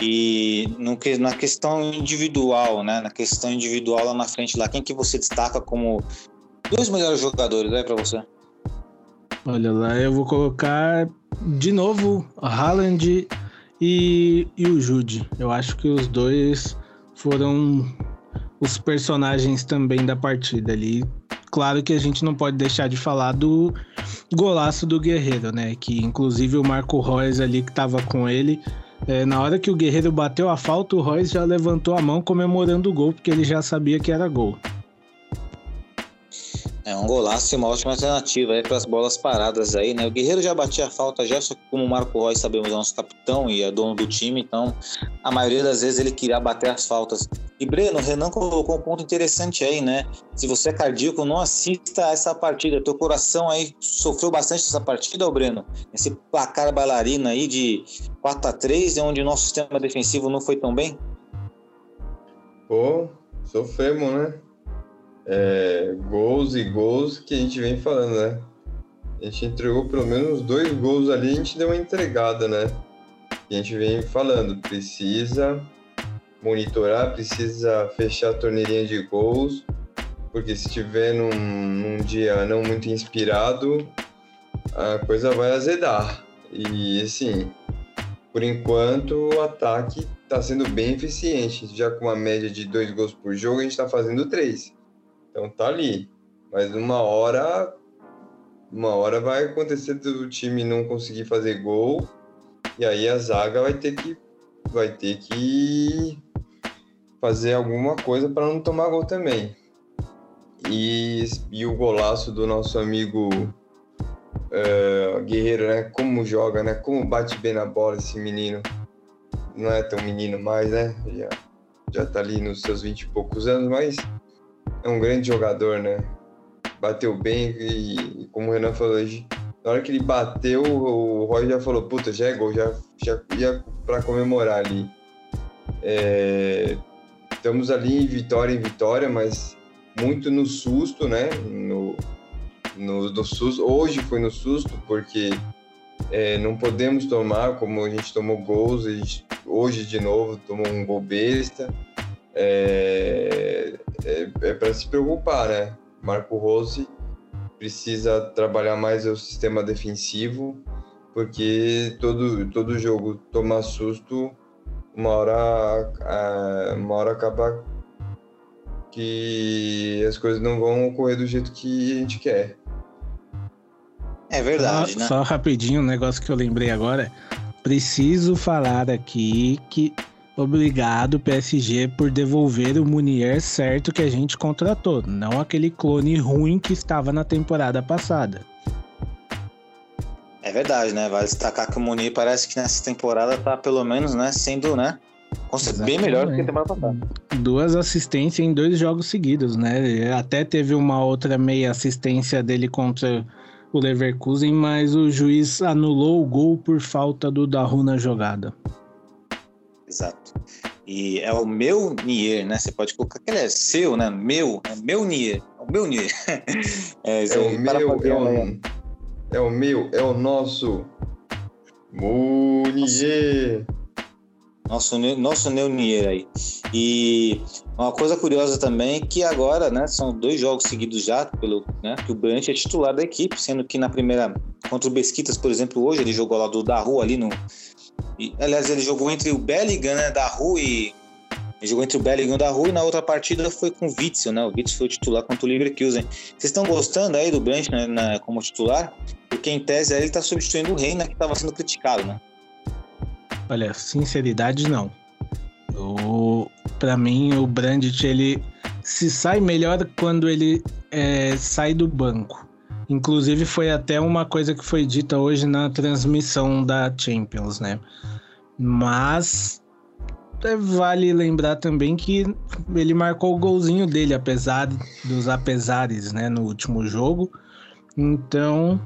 E no, na questão individual, né? Na questão individual lá na frente, lá, quem que você destaca como dois melhores jogadores, né, para você? Olha lá, eu vou colocar de novo Haaland e, e o Jude. Eu acho que os dois foram os personagens também da partida ali. Claro que a gente não pode deixar de falar do golaço do Guerreiro, né? Que inclusive o Marco Reus ali que tava com ele é, na hora que o Guerreiro bateu a falta, o Royce já levantou a mão comemorando o gol, porque ele já sabia que era gol. É um golaço e uma ótima alternativa aí para as bolas paradas aí, né? O Guerreiro já batia a falta já, só que como o Marco Roy sabemos é nosso capitão e é dono do time, então a maioria das vezes ele queria bater as faltas. E Breno, o Renan colocou um ponto interessante aí, né? Se você é cardíaco, não assista essa partida. Teu coração aí sofreu bastante essa partida, Breno? Esse placar bailarina aí de 4 a 3 onde o nosso sistema defensivo não foi tão bem? Pô, sofremos, né? É, gols e gols que a gente vem falando, né? A gente entregou pelo menos dois gols ali, a gente deu uma entregada, né? E a gente vem falando, precisa monitorar, precisa fechar a torneirinha de gols, porque se tiver num, num dia não muito inspirado, a coisa vai azedar. E assim, por enquanto o ataque está sendo bem eficiente, já com uma média de dois gols por jogo, a gente está fazendo três. Então tá ali. Mas uma hora, uma hora vai acontecer do time não conseguir fazer gol e aí a zaga vai ter que vai ter que fazer alguma coisa para não tomar gol também. E, e o golaço do nosso amigo uh, Guerreiro, né? Como joga, né? Como bate bem na bola esse menino. Não é tão menino mais, né? Já, já tá ali nos seus vinte e poucos anos, mas é um grande jogador, né? Bateu bem e, como o Renan falou, na hora que ele bateu, o Roy já falou, puta, já é gol, já, já ia para comemorar ali. É, estamos ali em vitória em vitória, mas muito no susto, né? No, no, no susto. Hoje foi no susto, porque é, não podemos tomar, como a gente tomou gols, gente, hoje de novo tomou um gol besta. É, é, é para se preocupar, né? Marco Rose precisa trabalhar mais o sistema defensivo, porque todo, todo jogo tomar susto, uma hora, uma hora acaba que as coisas não vão ocorrer do jeito que a gente quer. É verdade, só, né? Só rapidinho, um negócio que eu lembrei agora. Preciso falar aqui que obrigado PSG por devolver o Munier certo que a gente contratou, não aquele clone ruim que estava na temporada passada. É verdade, né? Vale destacar que o Munier parece que nessa temporada tá pelo menos, né, sendo, né, bem melhor do que a temporada passada. Duas assistências em dois jogos seguidos, né? Até teve uma outra meia assistência dele contra o Leverkusen, mas o juiz anulou o gol por falta do Daru na jogada. Exato. E é o meu Nier, né? Você pode colocar que ele é seu, né? Meu, é meu Nier. É o meu Nier. *laughs* é, é, o meu, é, o, é o meu, é o nosso Munier. Nosso, nosso Neunier aí. E uma coisa curiosa também é que agora, né, são dois jogos seguidos já, pelo, né, que o Brandt é titular da equipe, sendo que na primeira, contra o Besquitas, por exemplo, hoje ele jogou lá do da rua ali no, e, aliás, ele jogou entre o Bellingham, né, da Rua e. Ele jogou entre o Bellingham da Rua e na outra partida foi com o Witzel, né? O Witzel foi o titular contra o Leverkusen. Vocês estão gostando aí do Brandt né, na, como titular? Porque em tese aí ele está substituindo o Reina, que estava sendo criticado, né? Olha, sinceridade não. O, pra mim, o Brandt, ele se sai melhor quando ele é, sai do banco. Inclusive foi até uma coisa que foi dita hoje na transmissão da Champions, né? Mas é, vale lembrar também que ele marcou o golzinho dele, apesar dos apesares, né, no último jogo. Então,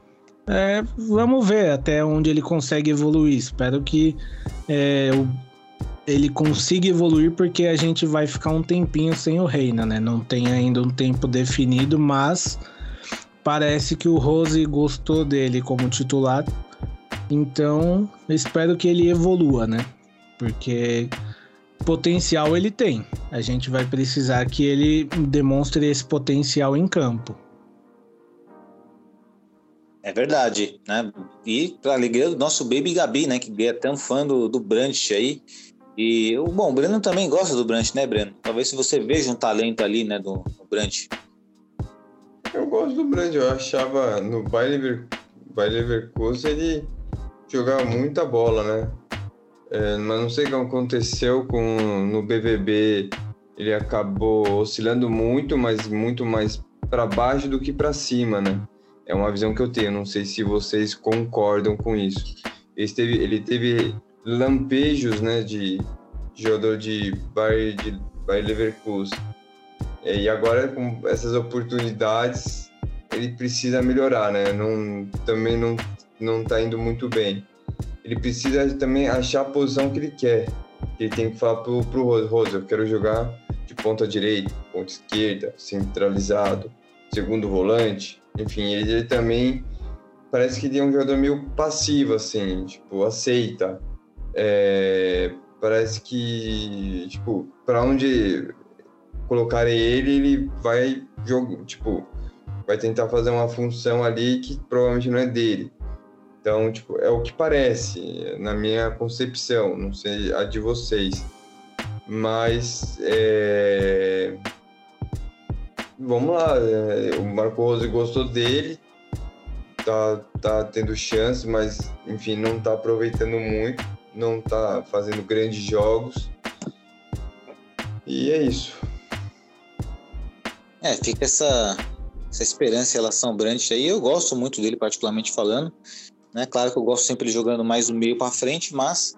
é, vamos ver até onde ele consegue evoluir. Espero que é, ele consiga evoluir, porque a gente vai ficar um tempinho sem o Reina, né? Não tem ainda um tempo definido, mas parece que o Rose gostou dele como titular. Então, espero que ele evolua, né? Porque potencial ele tem. A gente vai precisar que ele demonstre esse potencial em campo. É verdade, né? E para alegria do nosso Baby Gabi, né? Que é tão fã do, do Brandt aí. E, bom, o Breno também gosta do Brandt, né, Breno? Talvez se você veja um talento ali, né, do, do Brandt. Eu gosto do Brand, eu achava no Bayer Leverkusen ele jogava muita bola, né? É, mas não sei o que aconteceu com no BVB, ele acabou oscilando muito, mas muito mais para baixo do que para cima, né? É uma visão que eu tenho, não sei se vocês concordam com isso. Ele teve, ele teve lampejos, né, de, jogador de Bayer, de Bayer Leverkusen e agora, com essas oportunidades, ele precisa melhorar, né? Não, também não, não tá indo muito bem. Ele precisa também achar a posição que ele quer. Ele tem que falar pro, pro Rose, eu quero jogar de ponta direita, ponta esquerda, centralizado, segundo volante. Enfim, ele, ele também parece que ele é um jogador meio passivo, assim, tipo, aceita. É, parece que, tipo, para onde colocarem ele, ele vai jogar, tipo, vai tentar fazer uma função ali que provavelmente não é dele. Então, tipo, é o que parece, na minha concepção, não sei a de vocês. Mas, é... vamos lá, é, o Marco Rose gostou dele, tá, tá tendo chance, mas, enfim, não tá aproveitando muito, não tá fazendo grandes jogos. E é isso. É, fica essa, essa esperança em relação ao Brandt aí. Eu gosto muito dele, particularmente falando. Né? Claro que eu gosto sempre jogando mais do meio para frente, mas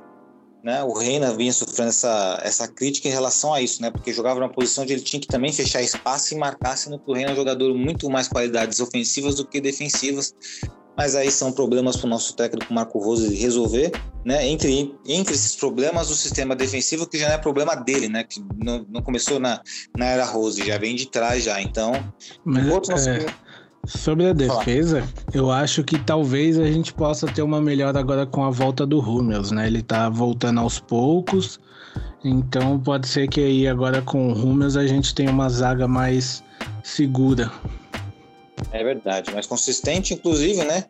né, o Reina vinha sofrendo essa, essa crítica em relação a isso, né? Porque jogava numa posição onde ele tinha que também fechar espaço e marcar, sendo que o Reina é um jogador muito mais qualidades ofensivas do que defensivas. Mas aí são problemas para o nosso técnico Marco Rose resolver, né? Entre, entre esses problemas, o sistema defensivo, que já não é problema dele, né? Que não, não começou na, na era Rose, já vem de trás já. Então, Mas, outros é, Sobre a defesa, eu acho que talvez a gente possa ter uma melhora agora com a volta do Rummels, né? Ele tá voltando aos poucos, então pode ser que aí agora com o Rummels a gente tenha uma zaga mais segura. É verdade, mais consistente, inclusive, né?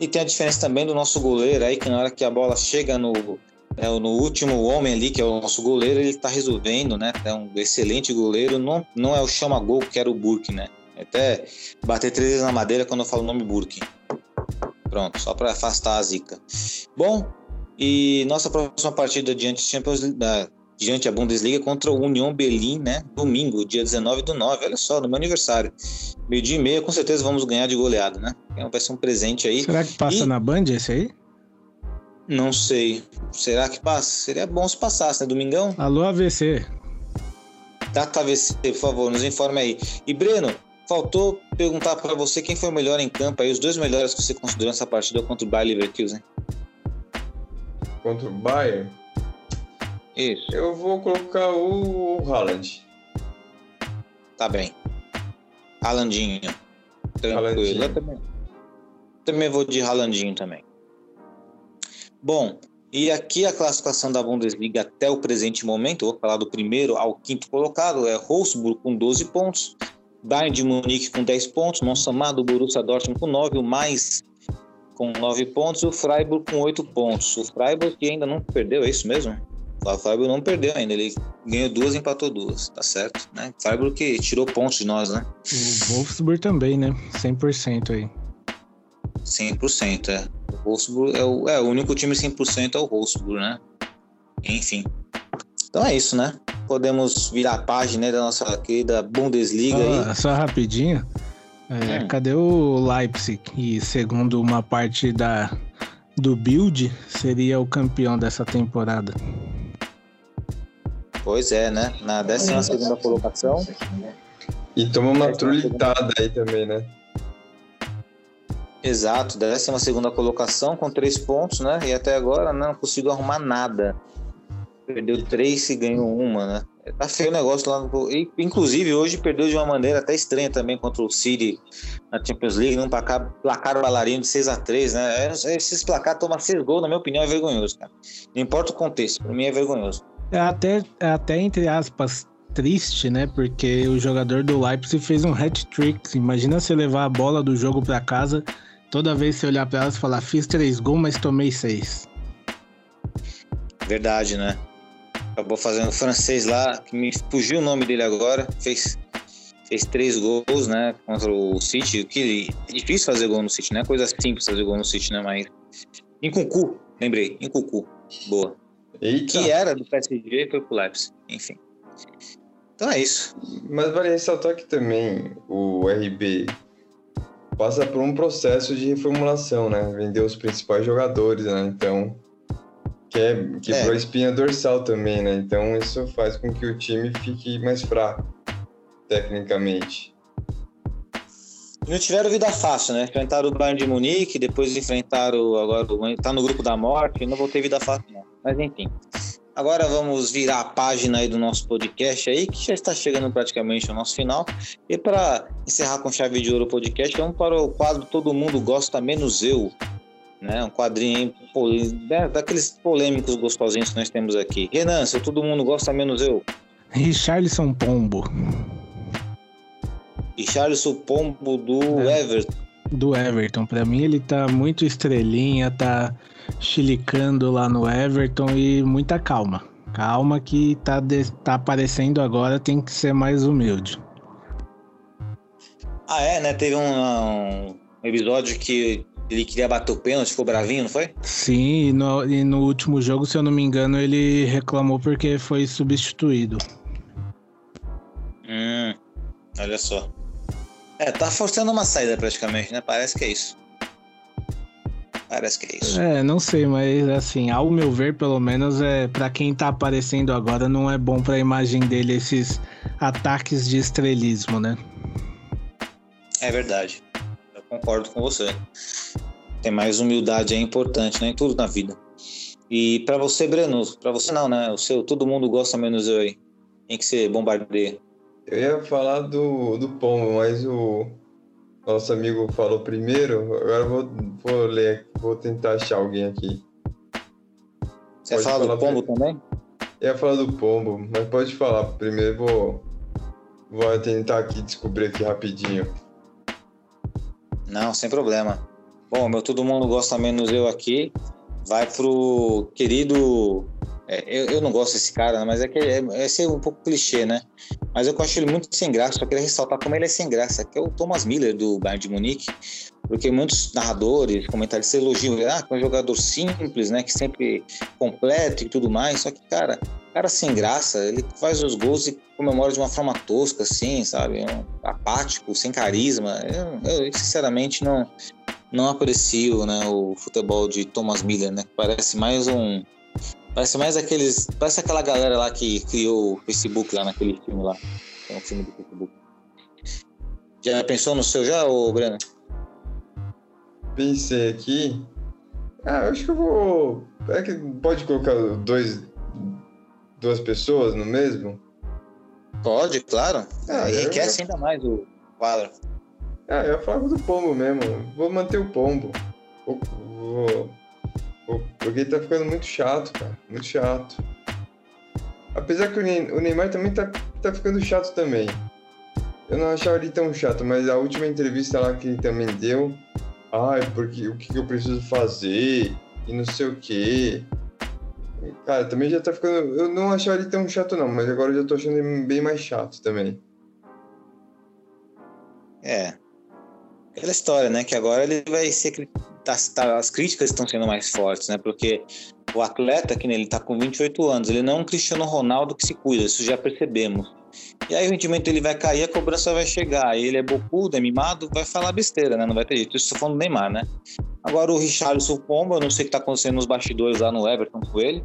E tem a diferença também do nosso goleiro aí, que na hora que a bola chega no, é, no último homem ali, que é o nosso goleiro, ele tá resolvendo, né? É um excelente goleiro, não, não é o chama-gol que era o Burke, né? Até bater três vezes na madeira quando eu falo o nome Burke. Pronto, só para afastar a zica. Bom, e nossa próxima partida diante Champions da diante a Bundesliga contra o Union Berlin, né? Domingo, dia 19 do 9. Olha só, no meu aniversário. Meio dia e meia, com certeza vamos ganhar de goleado, né? Então vai ser um presente aí. Será que passa E- na Band esse aí? Não sei. Será que passa? Seria bom se passasse, né? Domingão? Alô, AVC. Data AVC, por favor, nos informe aí. E Breno, faltou perguntar para você quem foi o melhor em campo aí, os dois melhores que você considerou nessa partida contra o Bayer Leverkusen. Contra o Bayern, Isso, eu vou colocar o Haaland. tá bem. Tranquilo. Haalandinho. Eu também, também vou de Ralandinho também. Bom, e aqui a classificação da Bundesliga até o presente momento, vou falar do primeiro ao quinto colocado, é Wolfsburg com 12 pontos, Bayern de Munique com 10 pontos, nosso amado Borussia Dortmund com 9, o mais com 9 pontos e o Freiburg com 8 pontos. O Freiburg que ainda não perdeu, é isso mesmo? O Freiburg não perdeu ainda, ele ganhou duas e empatou duas, tá certo? Né? O Freiburg que tirou pontos de nós, né? O Wolfsburg também, né? 100% aí. 100%, é. O Wolfsburg é o, é, o único time 100% é o Wolfsburg, né? Enfim. Então é isso, né? Podemos virar a página aí da nossa querida Bundesliga aí. Só, só rapidinho. É, Hum. Cadê o Leipzig? E segundo uma parte da, do build, seria o campeão dessa temporada. Pois é, né? Na 12 segunda colocação. E toma uma trulitada aí também, né? Exato, 12 segunda colocação com três pontos, né? E até agora né, não conseguiu arrumar nada. Perdeu três e ganhou uma, né? Tá feio o negócio lá no. e, Inclusive, hoje perdeu de uma maneira até estranha também contra o City na Champions League, num placar, placar bailarino de 6 a 3 né? É, Esses placar tomar seis gols, na minha opinião, é vergonhoso, cara. Não importa o contexto, pra mim é vergonhoso. É até, é até entre aspas, triste, né? Porque o jogador do Leipzig fez um hat-trick. Imagina você levar a bola do jogo pra casa, toda vez você olhar pra ela e falar, fiz três gols, mas tomei seis. Verdade, né? Acabou fazendo o francês lá, que me fugiu o nome dele agora, fez, fez três gols, né, contra o City, que é difícil fazer gol no City, né? Coisa simples fazer gol no City, né? Mas. Em Cucu, lembrei, em Cucu. Boa. Eita! Que era do PSG e foi pro Leipzig. Enfim. Então é isso. Mas vale ressaltar que também o RB passa por um processo de reformulação, né? Vendeu os principais jogadores, né? Então, que é, quebrou É. a espinha dorsal também, né? Então, isso faz com que o time fique mais fraco, tecnicamente. Não tiveram vida fácil, né? Enfrentaram o Bayern de Munique, depois enfrentaram agora o- tá no grupo da morte, não vou ter vida fácil não. Mas enfim. Agora vamos virar a página aí do nosso podcast aí, que já está chegando praticamente ao nosso final. E para encerrar com chave de ouro o podcast, vamos para o quadro Todo Mundo Gosta Menos Eu. né? Um quadrinho né? daqueles polêmicos gostosinhos que nós temos aqui. Renan, se todo mundo gosta, menos eu. Richarlison Pombo. Richarlison Pombo do É. Everton. Do Everton. Pra mim, ele tá muito estrelinha, tá chilicando lá no Everton e muita calma. Calma que tá, de- tá aparecendo agora, tem que ser mais humilde. Ah, é, né? Teve um, um episódio que ele queria bater o pênalti, ficou bravinho, não foi? Sim, e no, e no último jogo, se eu não me engano, ele reclamou porque foi substituído. Hum, olha só. É, tá forçando uma saída praticamente, né? Parece que é isso. Parece que é isso. É, não sei, mas assim, ao meu ver, pelo menos, é para quem tá aparecendo agora, não é bom pra imagem dele esses ataques de estrelismo, né? É verdade. Eu concordo com você. Tem mais humildade é importante, né? Em tudo na vida. E pra você, Breno, pra você não, né? O seu, todo mundo gosta menos eu aí. Tem que ser bombardeio. Eu ia falar do, do pombo, mas o nosso amigo falou primeiro. Agora eu vou, vou ler, vou tentar achar alguém aqui. Você Pode fala do pombo também? Eu ia falar do pombo, mas pode falar primeiro. Vou, vou tentar aqui descobrir aqui rapidinho. Não, sem problema. Bom, meu todo mundo gosta menos eu aqui. Vai pro querido. É, eu, eu não gosto desse cara, né, mas é que é, é ser um pouco clichê, né? Mas eu acho ele muito sem graça. Só queria ressaltar como ele é sem graça, que é o Thomas Miller do Bayern de Munique. Porque muitos narradores, comentaristas elogiam ele, ah, que é um jogador simples, né? Que sempre completo e tudo mais. Só que, cara, cara sem graça, ele faz os gols e comemora de uma forma tosca, assim, sabe? Um apático, sem carisma. Eu, eu, sinceramente, não, não aprecio né, o futebol de Thomas Miller, né? Parece mais um. Parece mais aqueles. Parece aquela galera lá que criou o Facebook lá naquele filme lá. É um filme do Facebook. Já pensou no seu já, ô Breno? Pensei aqui. Ah, eu acho que eu vou. É que pode colocar dois, duas pessoas no mesmo? Pode, claro. Ah, É, eu- enriquece ainda mais o quadro. Ah, eu falo do pombo mesmo. Vou manter o pombo. Vou- porque tá ficando muito chato, cara. Muito chato. Apesar que o Ney- o Neymar também tá, tá ficando chato também. Eu não achava ele tão chato, mas a última entrevista lá que ele também deu. Ai, porque o que eu preciso fazer? E não sei o quê. Cara, também já tá ficando. Eu não achava ele tão chato, não, mas agora eu já tô achando ele bem mais chato também. É. Aquela história, né? Que agora ele vai ser. Tá, tá- as críticas estão sendo mais fortes, né? Porque o atleta, que ele tá com 28 anos, ele não é um Cristiano Ronaldo que se cuida, isso já percebemos. E aí o rendimento ele vai cair, a cobrança vai chegar. Ele é bocudo, é mimado, vai falar besteira, né? Não vai ter jeito. Isso falando do Neymar, né? Agora o Richarlison Pomba, eu não sei o que tá acontecendo nos bastidores lá no Everton com ele.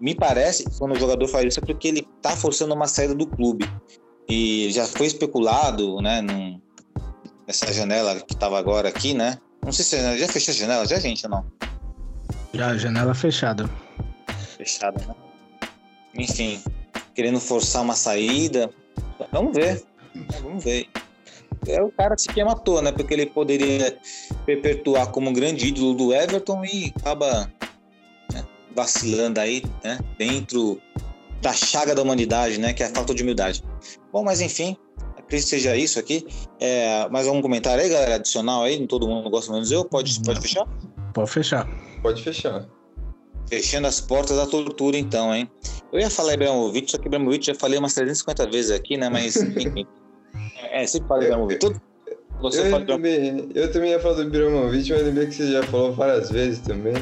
Me parece quando o jogador faz isso é porque ele tá forçando uma saída do clube. E já foi especulado, né? Num, essa janela que tava agora aqui, né? Não sei se já fechou a janela, já, gente, ou não? Já, janela fechada. Fechada, né? Enfim, querendo forçar uma saída. Vamos ver. Vamos ver. É, o cara se queima à toa, né? Porque ele poderia perpetuar como um grande ídolo do Everton e acaba né, vacilando aí, né? Dentro da chaga da humanidade, né? Que é a falta de humildade. Bom, mas enfim, acredito que seja isso aqui. É, mais algum comentário aí, galera? Adicional aí? Todo mundo gosta menos eu? Pode, pode fechar? Pode fechar. Pode fechar. Fechando as portas da tortura, então, hein? Eu ia falar Ibrahimovic, só que Ibrahimovic já falei umas 350 vezes aqui, né? Mas, *laughs* enfim. é, sempre falo Ibrahimovic. Tudo... Você Eu fala também, eu também ia falar do Ibrahimovic, mas lembrei que você já falou várias vezes também.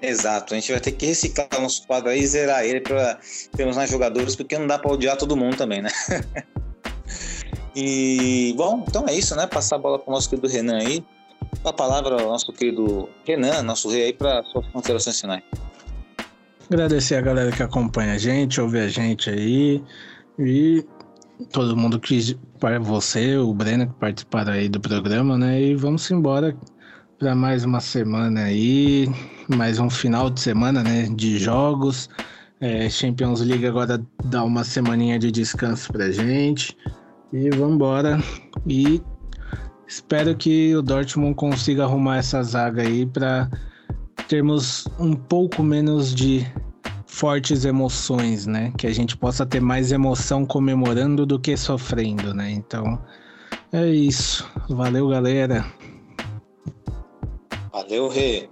Exato, a gente vai ter que reciclar nosso quadro aí e zerar ele para termos mais jogadores, porque não dá para odiar todo mundo também, né? *laughs* e, bom, então é isso, né? Passar a bola para o nosso querido Renan aí. A palavra ao nosso querido Renan, nosso rei aí, para suas considerações finais. Agradecer a galera que acompanha a gente, ouve a gente aí. E todo mundo que. Para você, o Breno, que participaram aí do programa, né? E vamos embora para mais uma semana aí. Mais um final de semana, né? De jogos. É, Champions League agora dá uma semaninha de descanso pra gente. E vamos embora. E espero que o Dortmund consiga arrumar essa zaga aí para termos um pouco menos de fortes emoções, né? Que a gente possa ter mais emoção comemorando do que sofrendo, né? Então é isso. Valeu, galera. Valeu, Rê.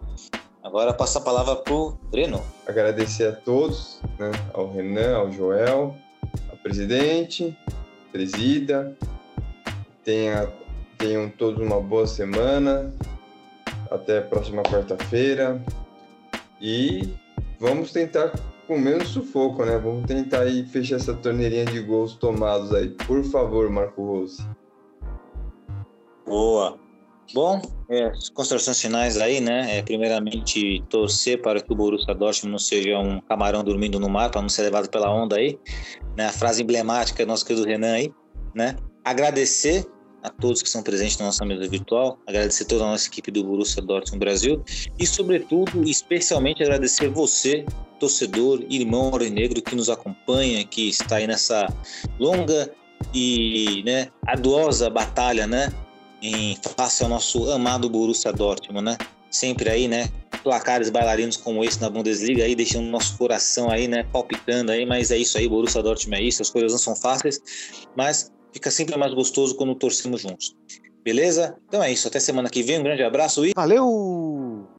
Agora passa a palavra pro Breno. Agradecer a todos, né? Ao Renan, ao Joel, ao presidente, presida. Tenha, tenham todos uma boa semana. Até a próxima quarta-feira. E vamos tentar com menos sufoco, né? Vamos tentar aí fechar essa torneirinha de gols tomados aí. Por favor, Marco Rose. Boa. Bom, é, considerações finais aí, né? É, primeiramente, torcer para que o Borussia Dortmund não seja um camarão dormindo no mar, para não ser levado pela onda aí. Né? A frase emblemática do nosso querido Renan aí, né? Agradecer a todos que estão presentes na nossa mesa virtual, agradecer toda a nossa equipe do Borussia Dortmund Brasil e, sobretudo, especialmente agradecer você, torcedor, irmão negro que nos acompanha, que está aí nessa longa e né, arduosa batalha, né, em face ao nosso amado Borussia Dortmund, né? Sempre aí, né? Placares bailarinos como esse na Bundesliga aí, deixando nosso coração aí, né? Palpitando aí, mas é isso aí, Borussia Dortmund é isso, as coisas não são fáceis, mas fica sempre mais gostoso quando torcemos juntos. Beleza? Então é isso, até semana que vem, um grande abraço e... Valeu!